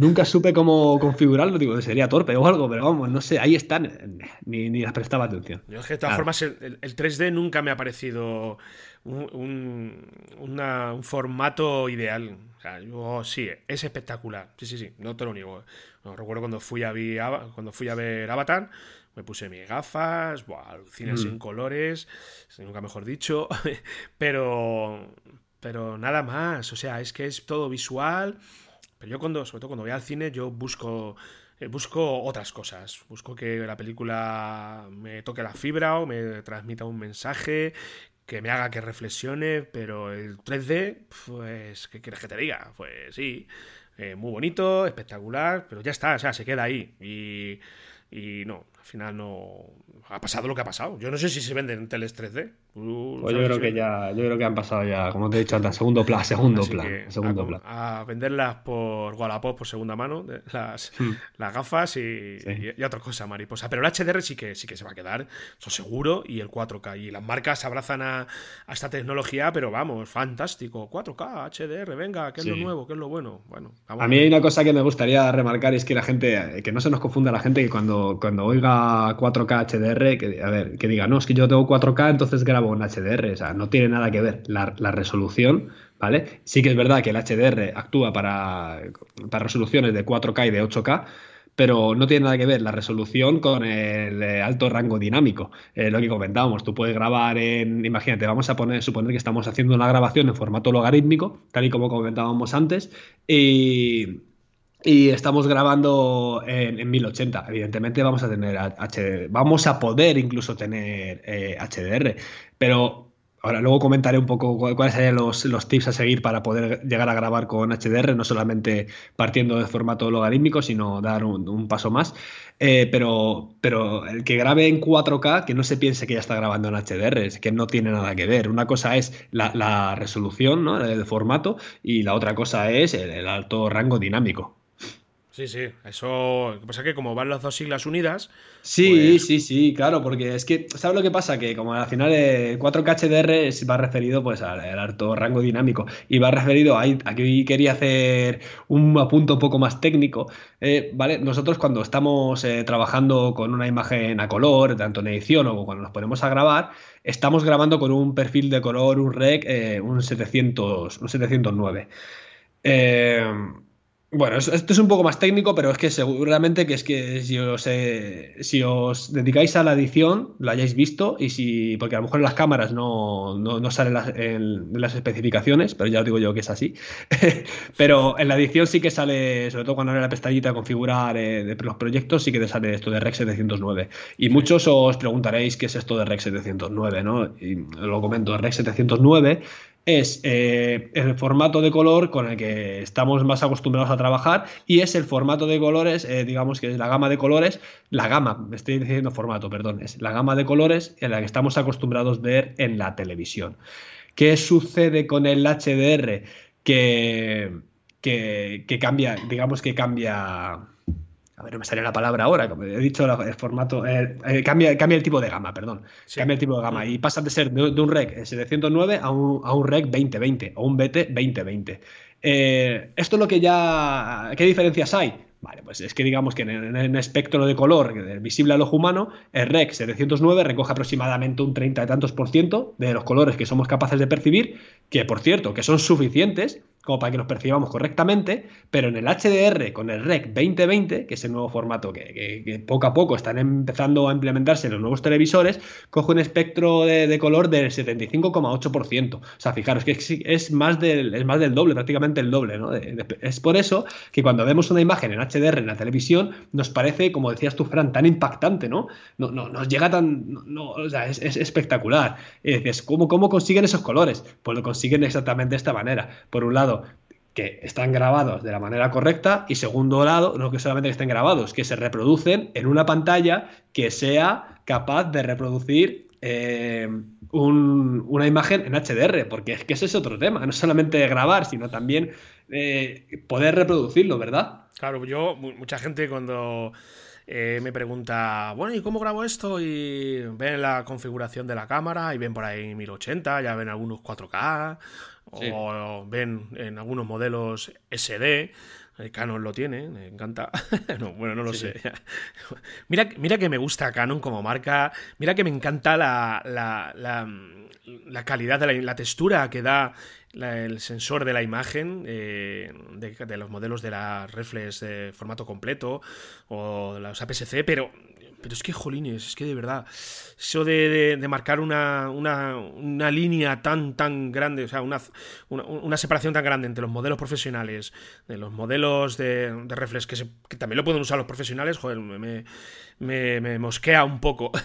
Nunca supe cómo configurarlo, digo, sería torpe o algo, pero vamos, no sé, ahí están, ni, ni las prestaba atención. Yo es que de todas formas el, 3D nunca me ha parecido un, formato ideal. O sea, yo sí, es espectacular, sí, sí, sí, no te lo niego. recuerdo cuando fui, a ver, cuando fui a ver Avatar, me puse mis gafas, buah, alucinas en colores, nunca mejor dicho, pero, pero nada más, o sea, es que es todo visual pero yo cuando, sobre todo cuando voy al cine, yo busco eh, busco otras cosas. Busco que la película me toque la fibra o me transmita un mensaje, que me haga que reflexione, pero el 3D, pues, ¿qué quieres que te diga? Pues sí, eh, muy bonito, espectacular, pero ya está, o sea, se queda ahí. Y, y no, final no. Ha pasado lo que ha pasado. Yo no sé si se venden teles 3D. Pues yo creo que ya, yo creo que han pasado ya, como te he dicho antes, segundo plan, segundo plan, segundo a, plan. A venderlas por Wallapop por segunda mano, las, hmm. las gafas y, y, otra cosa, mariposa. Pero el HDR sí que sí que se va a quedar, eso seguro, y el 4K. Y las marcas abrazan a, esta tecnología, pero vamos, fantástico. 4K, HDR, venga, ¿qué es lo nuevo? ¿Qué es lo bueno? Bueno, a mí hay una cosa que me gustaría remarcar, es que la gente, que no se nos confunda la gente que cuando, cuando oiga 4K HDR, que, a ver, que diga, no, es que yo tengo 4K, entonces grabo en HDR, o sea, no tiene nada que ver la, resolución, ¿vale? Sí que es verdad que el HDR actúa para, para resoluciones de 4K y de 8K, pero no tiene nada que ver la resolución con el eh, alto rango dinámico. Eh, lo que comentábamos, tú puedes grabar en, imagínate, vamos a poner, suponer que estamos haciendo una grabación en formato logarítmico, tal y como comentábamos antes, y, y estamos grabando en, 1080. Evidentemente vamos a tener HDR, vamos a poder incluso tener HDR, eh, pero ahora luego comentaré un poco cuáles serían los, tips a seguir para poder llegar a grabar con HDR, no solamente partiendo de formato logarítmico, sino dar un, paso más. Eh, pero, pero el que grabe en 4K, que no se piense que ya está grabando en HDR, es que no tiene nada que ver. Una cosa es la, resolución ¿no? del formato y la otra cosa es el alto rango dinámico. Sí, sí, eso. Lo que pasa es que como van las dos siglas unidas. Sí, pues sí, sí, claro, porque es que, ¿sabes lo que pasa? Que como al final el 4K HDR va referido pues al, alto rango dinámico y va referido a. Aquí quería hacer un apunto un poco más técnico, eh, ¿vale? Nosotros cuando estamos eh, trabajando con una imagen a color, tanto en edición o cuando nos ponemos a grabar, estamos grabando con un perfil de color, un REC, eh, un, 700, un 709. Eh bueno, esto es un poco más técnico, pero es que seguramente que es que si os, eh, si os dedicáis a la edición, lo hayáis visto, y si, porque a lo mejor en las cámaras no, no, salen las, en, las especificaciones, pero ya os digo yo que es así. pero en la edición sí que sale, sobre todo cuando abre la pestañita configurar eh, de los proyectos, sí que te sale esto de Rec 709. Y muchos os preguntaréis qué es esto de Rec 709, ¿no? Y lo comento, Rec 709 es eh, el formato de color con el que estamos más acostumbrados a trabajar y es el formato de colores, eh, digamos que es la gama de colores, la gama, me estoy diciendo formato, perdón, es la gama de colores en la que estamos acostumbrados a ver en la televisión. ¿Qué sucede con el HDR? Que, que, que cambia, digamos que cambia a ver, no me sale la palabra ahora, como he dicho, el formato, eh, eh, cambia, cambia el tipo de gama, perdón, cambia el tipo de gama y pasa de ser de, un REC 709 a un, a un, REC 2020 o un BT 2020. Eh, esto es lo que ya, ¿qué diferencias hay? Vale, pues es que digamos que en el, espectro de color visible al ojo humano, el REC 709 recoge aproximadamente un 30 y tantos por ciento de los colores que somos capaces de percibir, que por cierto, que son suficientes como para que los percibamos correctamente, pero en el HDR con el REC 2020, que es el nuevo formato que, poco a poco están empezando a implementarse en los nuevos televisores, coge un espectro de, color del 75,8%. O sea, fijaros que es, más del, es más del doble, prácticamente el doble. ¿no? es por eso que cuando vemos una imagen en HDR en la televisión, nos parece, como decías tú, Fran, tan impactante, ¿no? no, no nos llega tan... No, o sea, es, espectacular. Y dices, ¿cómo, ¿cómo consiguen esos colores? Pues lo consiguen exactamente de esta manera. Por un lado, que están grabados de la manera correcta y segundo lado, no que solamente estén grabados, que se reproducen en una pantalla que sea capaz de reproducir eh, una imagen en HDR, porque es que ese es otro tema, no solamente grabar, sino también eh, poder reproducirlo, ¿verdad? Claro, yo, mucha gente cuando eh, me pregunta, bueno, ¿y cómo grabo esto? Y ven la configuración de la cámara y ven por ahí 1080, ya ven algunos 4K o ven en algunos modelos SD. Canon lo tiene, me encanta. bueno, no lo sé. mira, mira que me gusta Canon como marca. Mira que me encanta la, la, la, calidad de la, textura que da el sensor de la imagen eh, de, de, los modelos de la reflex de formato completo o los APS-C, pero pero es que, jolines, es que de verdad, eso de, marcar una, una, línea tan, tan grande, o sea, una, una, separación tan grande entre los modelos profesionales, de los modelos de, de reflex, que, que, también lo pueden usar los profesionales, joder, me, me, mosquea un poco.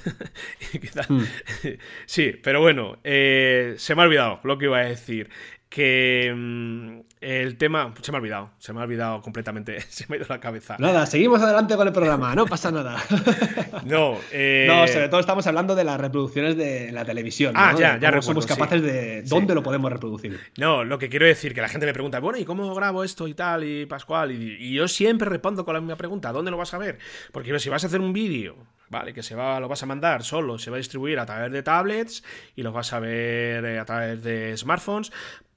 Hmm. Sí, pero bueno, eh, se me ha olvidado lo que iba a decir. Que mm, el tema se me ha olvidado, se me ha olvidado completamente, se me ha ido la cabeza. Nada, seguimos adelante con el programa, no pasa nada. no, eh... no, sobre todo estamos hablando de las reproducciones de la televisión. Ah, ya, ya somos capaces de dónde lo podemos reproducir. No, lo que quiero decir que la gente me pregunta, bueno, ¿y cómo grabo esto y tal y Pascual? Y, yo siempre respondo con la misma pregunta, ¿dónde lo vas a ver? Porque si vas a hacer un vídeo ¿vale? Que se va, lo vas a mandar solo, se va a distribuir a través de tablets y lo vas a ver eh, a través de smartphones,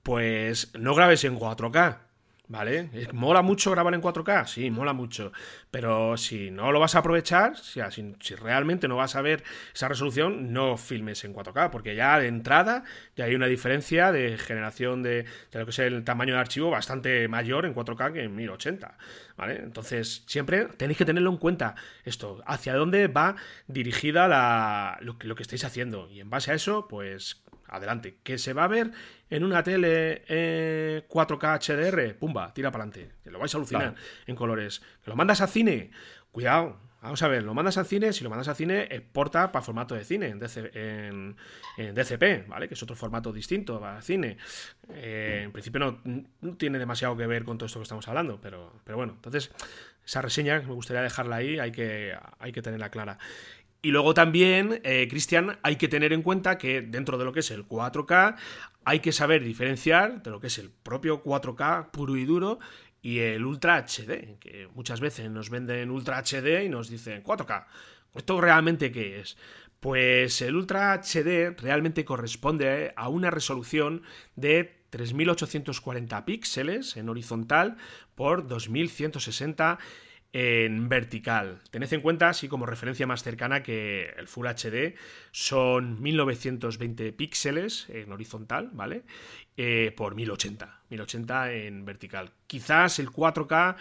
pues no grabes en 4K. ¿Vale? ¿Mola mucho grabar en 4K? Sí, mola mucho. Pero si no lo vas a aprovechar, si, si, realmente no vas a ver esa resolución, no filmes en 4K, porque ya de entrada ya hay una diferencia de generación de, de lo que es el tamaño de archivo bastante mayor en 4K que en 1080. ¿Vale? Entonces, siempre tenéis que tenerlo en cuenta esto, hacia dónde va dirigida la, lo, lo que estáis haciendo. Y en base a eso, pues adelante. Que se va a ver en una tele 4K HDR, pumba, tira para adelante. Que lo vais a alucinar en colores. Que lo mandas a cine, cuidado. Vamos a ver, lo mandas al cine, si lo mandas al cine, exporta para formato de cine, en, DCP, ¿vale? Que es otro formato distinto para cine. Eh, en principio no, tiene demasiado que ver con todo esto que estamos hablando, pero, pero bueno, entonces esa reseña me gustaría dejarla ahí, hay que, hay que tenerla clara. Y luego también, eh, Cristian, hay que tener en cuenta que dentro de lo que es el 4K hay que saber diferenciar de lo que es el propio 4K puro y duro y el Ultra HD, que muchas veces nos venden Ultra HD y nos dicen 4K. ¿Esto realmente qué es? Pues el Ultra HD realmente corresponde a una resolución de 3840 píxeles en horizontal por 2160 en vertical. Tened en cuenta, así como referencia más cercana, que el Full HD son 1920 píxeles en horizontal, ¿vale? Eh, por 1080, 1080 en vertical. Quizás el 4K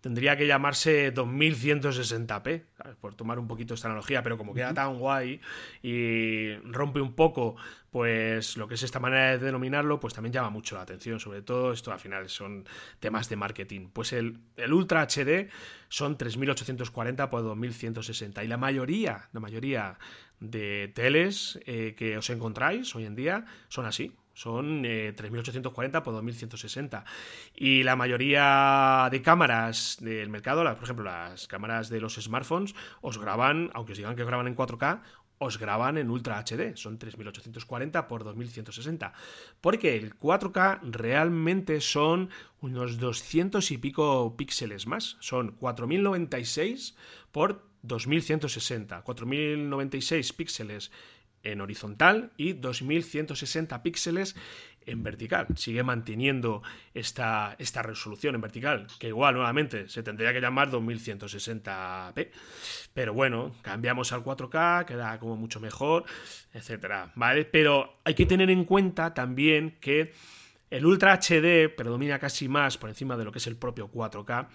tendría que llamarse 2160p, por tomar un poquito esta analogía, pero como queda tan guay y rompe un poco pues lo que es esta manera de denominarlo, pues también llama mucho la atención, sobre todo esto al final son temas de marketing. Pues el, Ultra HD son 3840 por 2160 y la mayoría, la mayoría de teles eh, que os encontráis hoy en día son así, son 3840 eh, por 2160. Y la mayoría de cámaras del mercado, por ejemplo, las cámaras de los smartphones, os graban, aunque os digan que graban en 4K, os graban en Ultra HD, son 3840 por 2160. Porque el 4K realmente son unos 200 y pico píxeles más, son 4096 por 2160. 4096 píxeles en horizontal y 2160 píxeles en vertical. Sigue manteniendo esta, esta resolución en vertical, que igual nuevamente se tendría que llamar 2160p. Pero bueno, cambiamos al 4K, queda como mucho mejor, etcétera. ¿Vale? Pero hay que tener en cuenta también que el Ultra HD predomina casi más por encima de lo que es el propio 4K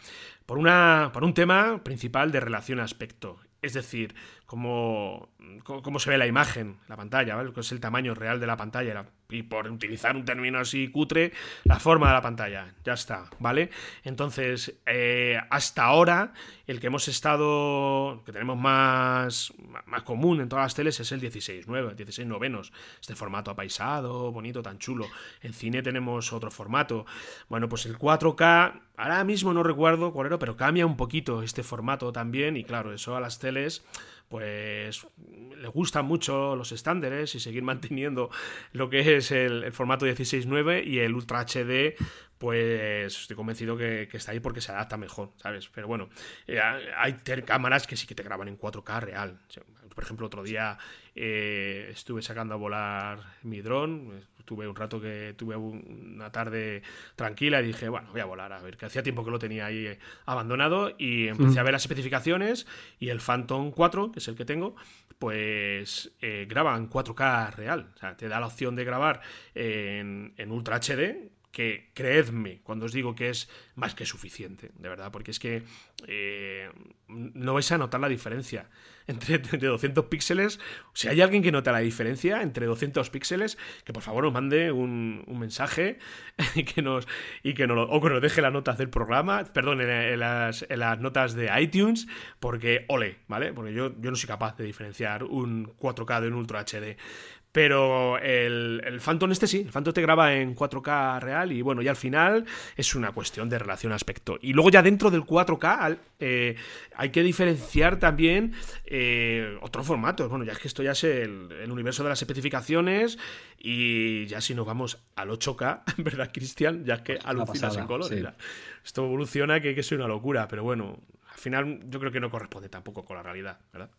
por, una, por un tema principal de relación aspecto. Es decir, cómo, cómo, se ve la imagen, la pantalla, ¿vale? que es el tamaño real de la pantalla. Y por utilizar un término así cutre, la forma de la pantalla. Ya está, ¿vale? Entonces, eh, hasta ahora, el que hemos estado, que tenemos más, más común en todas las teles es el 16.9, 16 novenos. Este formato apaisado, bonito, tan chulo. En cine tenemos otro formato. Bueno, pues el 4K, ahora mismo no recuerdo cuál era, pero cambia un poquito este formato también. Y claro, eso a las teles pues le gustan mucho los estándares y seguir manteniendo lo que es el, formato 16.9 y el Ultra HD, pues estoy convencido que, está ahí porque se adapta mejor, ¿sabes? Pero bueno, eh, hay cámaras que sí que te graban en 4K real. Por ejemplo, otro día eh, estuve sacando a volar mi dron, tuve un rato que tuve una tarde tranquila y dije, bueno, voy a volar, a ver, que hacía tiempo que lo tenía ahí eh, abandonado y empecé a ver las especificaciones y el Phantom 4, que es el que tengo, pues eh, graba en 4K real, o sea, te da la opción de grabar en, en Ultra HD, que creedme cuando os digo que es más que suficiente, de verdad, porque es que eh, no vais a notar la diferencia entre, 200 píxeles. Si hay alguien que nota la diferencia entre 200 píxeles, que por favor nos mande un, mensaje y que nos, y que nos, o que nos deje las notas del programa, perdón, en, las, notas de iTunes, porque ole, ¿vale? Porque yo, yo no soy capaz de diferenciar un 4K de un Ultra HD. Pero el, el, Phantom este sí, el Phantom te graba en 4K real y bueno, y al final es una cuestión de relación aspecto. Y luego ya dentro del 4K eh, hay que diferenciar también eh, otros formatos. Bueno, ya es que esto ya es el, universo de las especificaciones y ya si nos vamos al 8K, ¿verdad, Cristian? Ya es que alucinas en color. Esto evoluciona que, que es una locura, pero bueno, al final yo creo que no corresponde tampoco con la realidad, ¿verdad?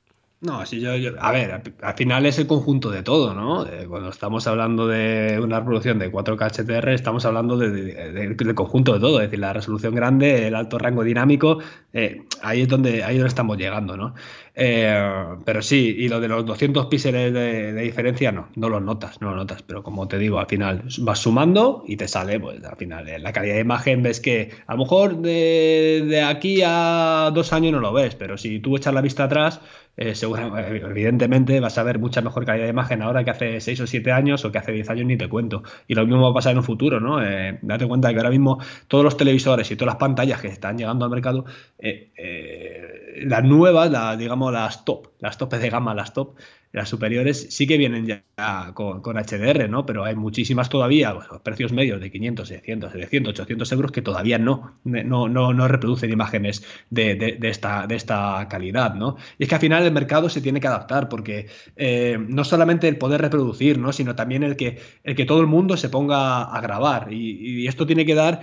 No, sí, yo, a ver, al final es el conjunto de todo, ¿no? Eh, cuando estamos hablando de una reproducción de 4K HDR, estamos hablando del conjunto de todo, es decir, la resolución grande, el alto rango dinámico, eh, ahí es donde ahí donde estamos llegando, ¿no? Eh, pero sí, y lo de los 200 píxeles de, diferencia, no, no los notas, no lo notas, pero como te digo, al final vas sumando y te sale, pues al final, la calidad de imagen ves que a lo mejor de, de aquí a dos años no lo ves, pero si tú echas la vista atrás, eh, evidentemente vas a ver mucha mejor calidad de imagen ahora que hace 6 o 7 años o que hace 10 años ni te cuento. Y lo mismo va a pasar en un futuro, ¿no? Eh, date cuenta que ahora mismo todos los televisores y todas las pantallas que están llegando al mercado, eh, las nuevas, digamos las top, las top de gama, las top, las superiores sí que vienen ya con, HDR, ¿no? Pero hay muchísimas todavía, pues, precios medios de 500, 600, 700, 800 euros que todavía no, no, no, reproducen imágenes de, esta, de esta calidad, ¿no? Y es que al final el mercado se tiene que adaptar porque eh, no solamente el poder reproducir, ¿no? Sino también el que, el que todo el mundo se ponga a grabar y, esto tiene que dar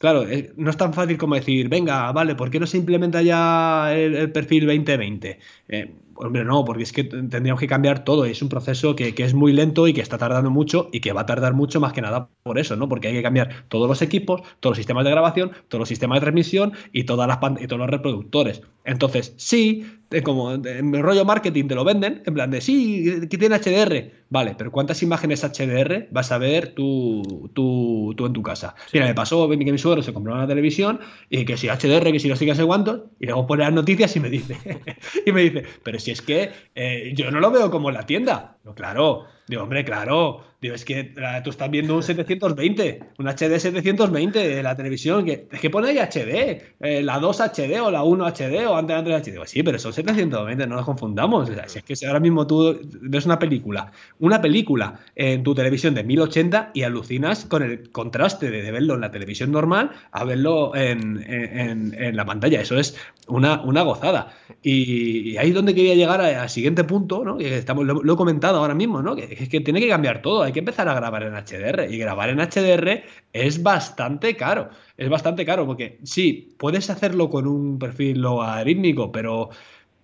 Claro, eh, no es tan fácil como decir, venga, vale, ¿por qué no se implementa ya el, perfil 2020? Eh, Hombre, no, porque es que tendríamos que cambiar todo. Es un proceso que, es muy lento y que está tardando mucho y que va a tardar mucho más que nada por eso, ¿no? Porque hay que cambiar todos los equipos, todos los sistemas de grabación, todos los sistemas de transmisión y, todas las y todos los reproductores. Entonces, sí, como en el rollo marketing te lo venden, en plan de sí, que tiene HDR. Vale, pero ¿cuántas imágenes HDR vas a ver tú, tú, tú en tu casa? Mira, me pasó que mi suegro se compró una televisión y que si HDR, que si no sé qué sé cuántos, y luego pone las noticias y me dice, y me dice, pero si es que eh, yo no lo veo como la tienda. Claro, digo, hombre, claro, Digo, es que tú estás viendo un 720, un HD 720 de la televisión, que es que pone ahí HD, eh, la 2 HD o la 1 HD o antes de HD. sí, pero son 720, no nos confundamos. si es que ahora mismo tú ves una película, una película en tu televisión de 1080 y alucinas con el contraste de, verlo en la televisión normal a verlo en, la pantalla. Eso es una, una gozada. Y, ahí es donde quería llegar al siguiente punto, ¿no? Estamos, lo, he comentado ahora mismo, ¿no? Que es que tiene que cambiar todo hay que empezar a grabar en HDR. Y grabar en HDR es bastante caro. Es bastante caro porque sí, puedes hacerlo con un perfil logarítmico, pero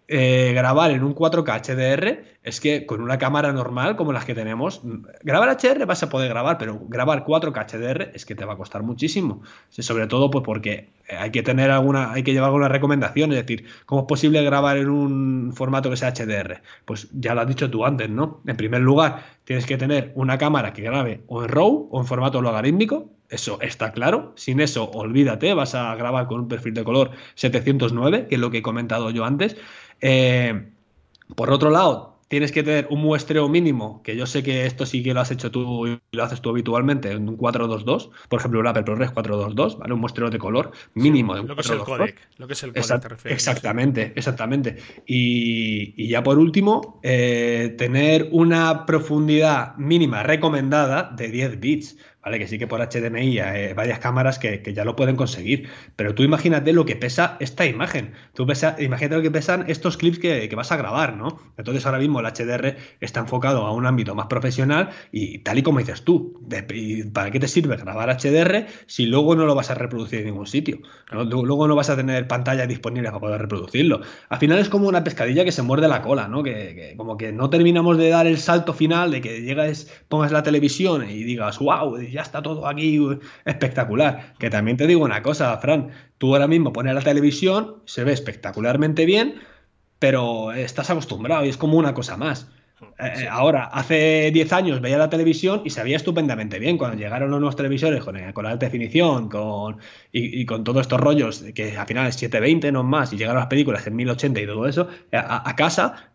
eh, grabar en un 4K HDR es que con una cámara normal como las que tenemos, grabar HDR vas a poder grabar, pero grabar 4K HDR es que te va a costar muchísimo. Sobre todo pues porque hay que tener alguna, hay que llevar alguna recomendación, es decir, ¿cómo es posible grabar en un formato que sea HDR? Pues ya lo has dicho tú antes, ¿no? En primer lugar, tienes que tener una cámara que grabe o en RAW o en formato logarítmico, eso está claro. Sin eso, olvídate, vas a grabar con un perfil de color 709, que es lo que he comentado yo antes. Eh, por otro lado, tienes que tener un muestreo mínimo, que yo sé que esto sí que lo has hecho tú y lo haces tú habitualmente, en un 422, por ejemplo, un Apple ProRes 422, ¿vale? Un muestreo de color mínimo de un lo que es el codec, lo que es el codec, Exactamente, exactamente. Y, ya por último, eh, tener una profundidad mínima recomendada de 10 bits. ¿Vale? Que sí que por HDMI hay varias cámaras que, ya lo pueden conseguir. Pero tú imagínate lo que pesa esta imagen. Tú imagínate lo que pesan estos clips que, vas a grabar, ¿no? Entonces ahora mismo el HDR está enfocado a un ámbito más profesional y tal y como dices tú, ¿para qué te sirve grabar HDR si luego no lo vas a reproducir en ningún sitio? Luego no vas a tener pantalla disponible para poder reproducirlo. Al final es como una pescadilla que se muerde la cola, ¿no? Que, como que no terminamos de dar el salto final de que llegas, pongas la televisión y digas, wow, ya está todo aquí espectacular. Que también te digo una cosa, Fran, tú ahora mismo pones la televisión, se ve espectacularmente bien, pero estás acostumbrado y es como una cosa más. Eh, eh, ahora, hace 10 años veía la televisión y se veía estupendamente bien. Cuando llegaron los nuevos televisores con, eh, con la alta definición con, y, con todos estos rollos, que al final es 720, no más, y llegaron las películas en 1080 y todo eso, a, casa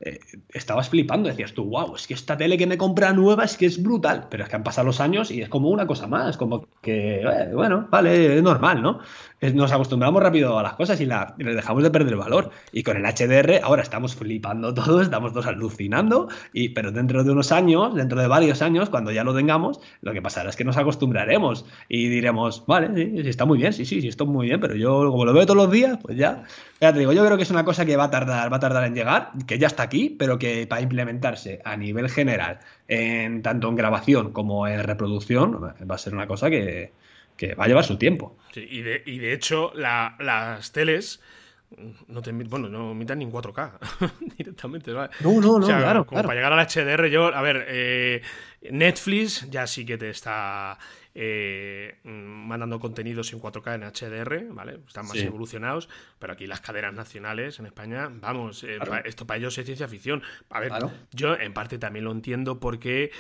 estabas flipando. Decías tú, wow, es que esta tele que me compra nueva es que es brutal. Pero es que han pasado los años y es como una cosa más, como que, bueno, vale, es normal, ¿no? Nos acostumbramos rápido a las cosas y, la, dejamos de perder valor. Y con el HDR ahora estamos flipando todos, estamos todos alucinando y, pero dentro de unos años, dentro de varios años, cuando ya lo tengamos, lo que pasará es que nos acostumbraremos y diremos, vale, sí está muy bien, sí, sí, sí, está muy bien, pero yo como lo veo todos los días, pues ya, ya te digo, yo creo que es una cosa que va a tardar, va a tardar en llegar, que ya está aquí, pero que para implementarse a nivel general, en tanto en grabación como en reproducción, va a ser una cosa que, va a llevar su tiempo. y, de, y de hecho, las teles no te bueno, no emitan ni en 4K directamente. No, no, no, claro, como para llegar al HDR, yo, a ver, eh, Netflix ya sí que te está eh, mandando contenidos en 4K en HDR, ¿vale? Están más evolucionados, pero aquí las cadenas nacionales en España, vamos, eh, esto para ellos es ciencia ficción. A ver, yo en parte también lo entiendo porque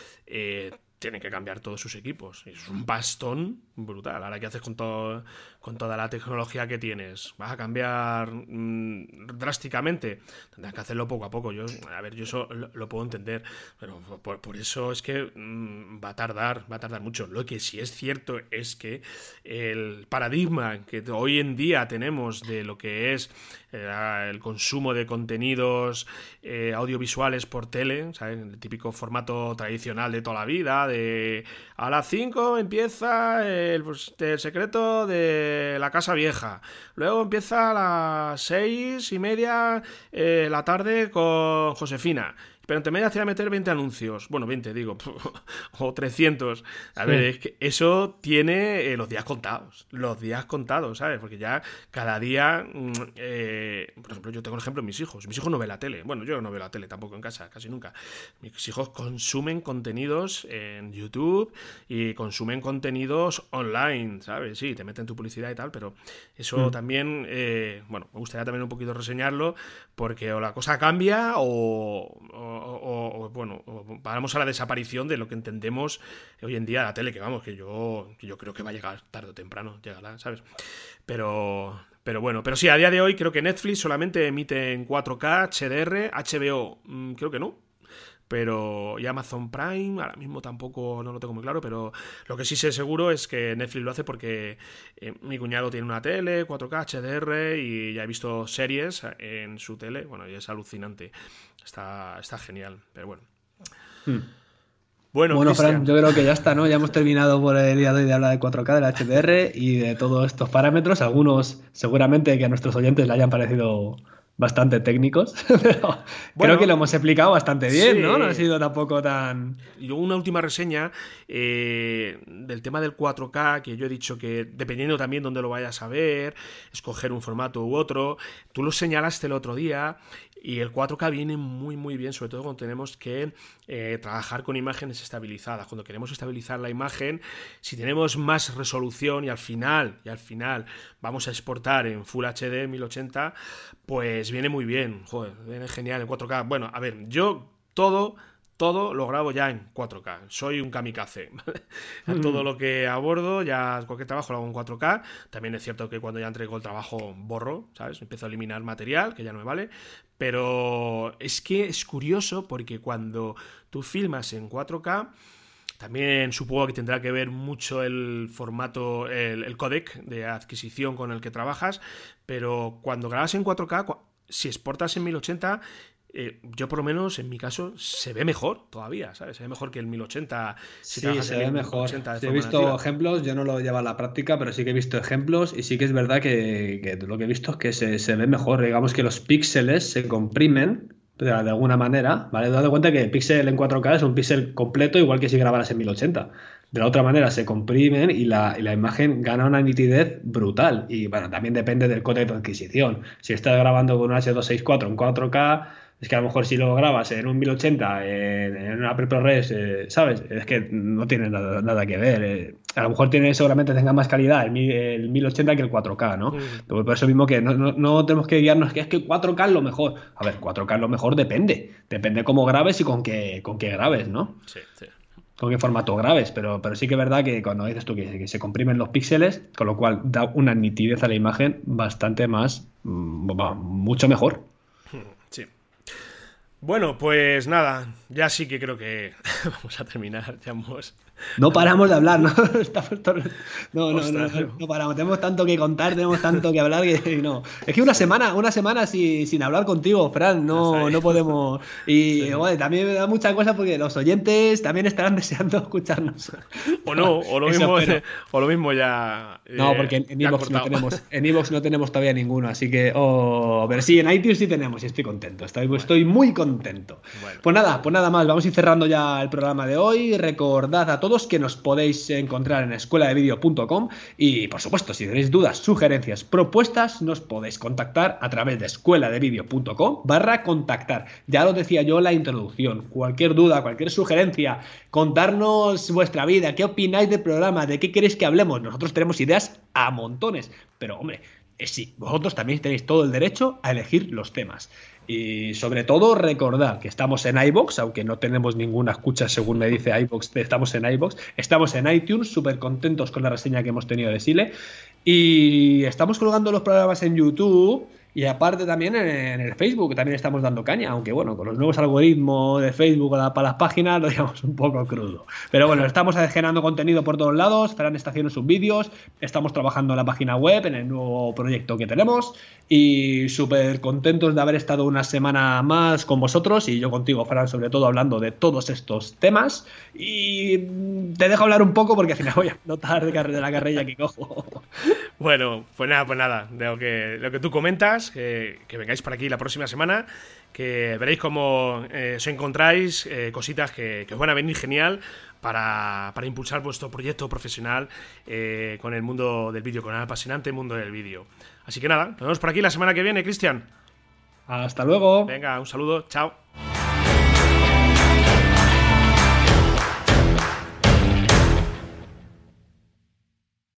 tienen que cambiar todos sus equipos. Es un bastón brutal. Ahora, ¿qué haces con, todo, con toda la tecnología que tienes? ¿Vas a cambiar mm, drásticamente? Tendrás que hacerlo poco a poco. Yo, a ver, yo eso lo, puedo entender, pero por, eso es que mm, va a tardar, va a tardar mucho. Lo que sí es cierto es que el paradigma que hoy en día tenemos de lo que es eh, el consumo de contenidos eh, audiovisuales por tele, ¿sabes? el típico formato tradicional de toda la vida, de a las 5 empieza el, pues, el, secreto de la casa vieja, luego empieza a las 6 y media eh, la tarde con Josefina, pero te voy a meter 20 anuncios. Bueno, 20, digo, o 300. A ver, es que eso tiene eh, los días contados. Los días contados, ¿sabes? Porque ya cada día. Mm, eh, por ejemplo, yo tengo un ejemplo de mis hijos. Mis hijos no ven la tele. Bueno, yo no veo la tele tampoco en casa, casi nunca. Mis hijos consumen contenidos en YouTube y consumen contenidos online, ¿sabes? Sí, te meten tu publicidad y tal, pero eso mm. también. Eh, bueno, me gustaría también un poquito reseñarlo porque o la cosa cambia o o, bueno, paramos a la desaparición de lo que entendemos hoy en día la tele, que vamos, que yo, yo creo que va a llegar tarde o temprano, llegará, ¿sabes? Pero, pero bueno, pero sí, a día de hoy creo que Netflix solamente emite en 4K, HDR, HBO, mm, creo que no, pero y Amazon Prime ahora mismo tampoco no lo tengo muy claro, pero lo que sí sé seguro es que Netflix lo hace porque eh, mi cuñado tiene una tele 4K HDR y ya he visto series en su tele, bueno, y es alucinante. Está, está genial, pero bueno. Hmm. Bueno, bueno Fran, yo creo que ya está, ¿no? Ya hemos terminado por el día de hoy de hablar de 4K, del HDR y de todos estos parámetros. Algunos seguramente que a nuestros oyentes le hayan parecido bastante técnicos, pero creo que lo hemos explicado bastante bien, ¿no? No ha sido tampoco tan... Y una última reseña eh, del tema del 4K, que yo he dicho que dependiendo también dónde lo vayas a ver, escoger un formato u otro, tú lo señalaste el otro día y el 4K viene muy muy bien, sobre todo cuando tenemos que eh, trabajar con imágenes estabilizadas. Cuando queremos estabilizar la imagen, si tenemos más resolución y al final, y al final vamos a exportar en Full HD 1080, pues viene muy bien. Joder, viene genial en 4K. Bueno, a ver, yo todo todo lo grabo ya en 4K. Soy un kamikaze. Todo mm. lo que abordo, ya cualquier trabajo lo hago en 4K. También es cierto que cuando ya entrego el trabajo borro, ¿sabes? Empiezo a eliminar material que ya no me vale. Pero es que es curioso porque cuando tú filmas en 4K, también supongo que tendrá que ver mucho el formato, el, el codec de adquisición con el que trabajas, pero cuando grabas en 4K, si exportas en 1080 eh, yo por lo menos en mi caso se ve mejor todavía, ¿sabes? Se ve mejor que el 1080. sí, se ve mejor. he visto ejemplos, yo no lo llevo a la práctica, pero sí que he visto ejemplos y sí que es verdad que, lo que he visto es que se, ve mejor. Digamos que los píxeles se comprimen de, alguna manera, ¿vale? Dado cuenta que el píxel en 4K es un píxel completo, igual que si grabaras en 1080. De la otra manera se comprimen y la, y la, imagen gana una nitidez brutal. Y bueno, también depende del código de adquisición. Si estás grabando con un H264 en 4K, es que a lo mejor si lo grabas en un 1080, en, una ProRes, eh, ¿sabes? Es que no tiene nada, que ver. Eh. A lo mejor tiene, seguramente tenga más calidad el, 1080 que el 4K, ¿no? Por eso mismo que no, tenemos que guiarnos que es que 4K es lo mejor. A ver, 4K es lo mejor depende. Depende cómo grabes y con qué, con qué grabes, ¿no? Sí, sí con qué formato grabes, pero, pero sí que es verdad que cuando dices tú que, se comprimen los píxeles, con lo cual da una nitidez a la imagen bastante más, mm, mucho mejor. Bueno, pues nada, ya sí que creo que vamos a terminar. Ya hemos No paramos de hablar, ¿no? no, no, no, no, paramos. Tenemos tanto que contar, tenemos tanto que hablar que no. Es que una semana, una semana sin, sin hablar contigo, Fran, no, no podemos. Y también me da mucha cosa porque los oyentes también estarán deseando escucharnos. O no, o lo, mismo, o lo mismo ya. no, porque en Evox no tenemos, en Evox no tenemos todavía ninguno, así que. Oh, pero sí, en iTunes sí tenemos y estoy contento. Estoy, estoy muy contento. Pues nada, pues nada más, vamos a ir cerrando ya el programa de hoy. Recordad a todos que nos podéis encontrar en escueladevideo.com y por supuesto si tenéis dudas, sugerencias, propuestas, nos podéis contactar a través de escueladevideo.com barra contactar. Ya lo decía yo en la introducción, cualquier duda, cualquier sugerencia, contarnos vuestra vida, qué opináis del programa, de qué queréis que hablemos. Nosotros tenemos ideas a montones, pero hombre, sí, vosotros también tenéis todo el derecho a elegir los temas. Y sobre todo recordad que estamos en iBox, aunque no tenemos ninguna escucha según me dice iBox, estamos en iBox, estamos en iTunes, súper contentos con la reseña que hemos tenido de Sile. Y estamos colgando los programas en YouTube y aparte también en, el Facebook también estamos dando caña, aunque bueno, con los nuevos algoritmos de Facebook para las páginas lo digamos un poco crudo. Pero bueno, estamos generando contenido por todos lados, Fran está haciendo sus vídeos, estamos trabajando en la página web, en el nuevo proyecto que tenemos y súper contentos de haber estado una semana más con vosotros y yo contigo, Fran, sobre todo hablando de todos estos temas. Y te dejo hablar un poco porque al final voy a notar de la carrilla que cojo. Bueno, pues nada, pues nada, de lo que, lo que tú comentas, que, vengáis por aquí la próxima semana, que veréis cómo eh, os encontráis eh, cositas que, os van a venir genial para, impulsar vuestro proyecto profesional eh, con el mundo del vídeo, con el apasionante mundo del vídeo. Así que nada, nos vemos por aquí la semana que viene, Cristian. Hasta luego. Venga, un saludo, chao.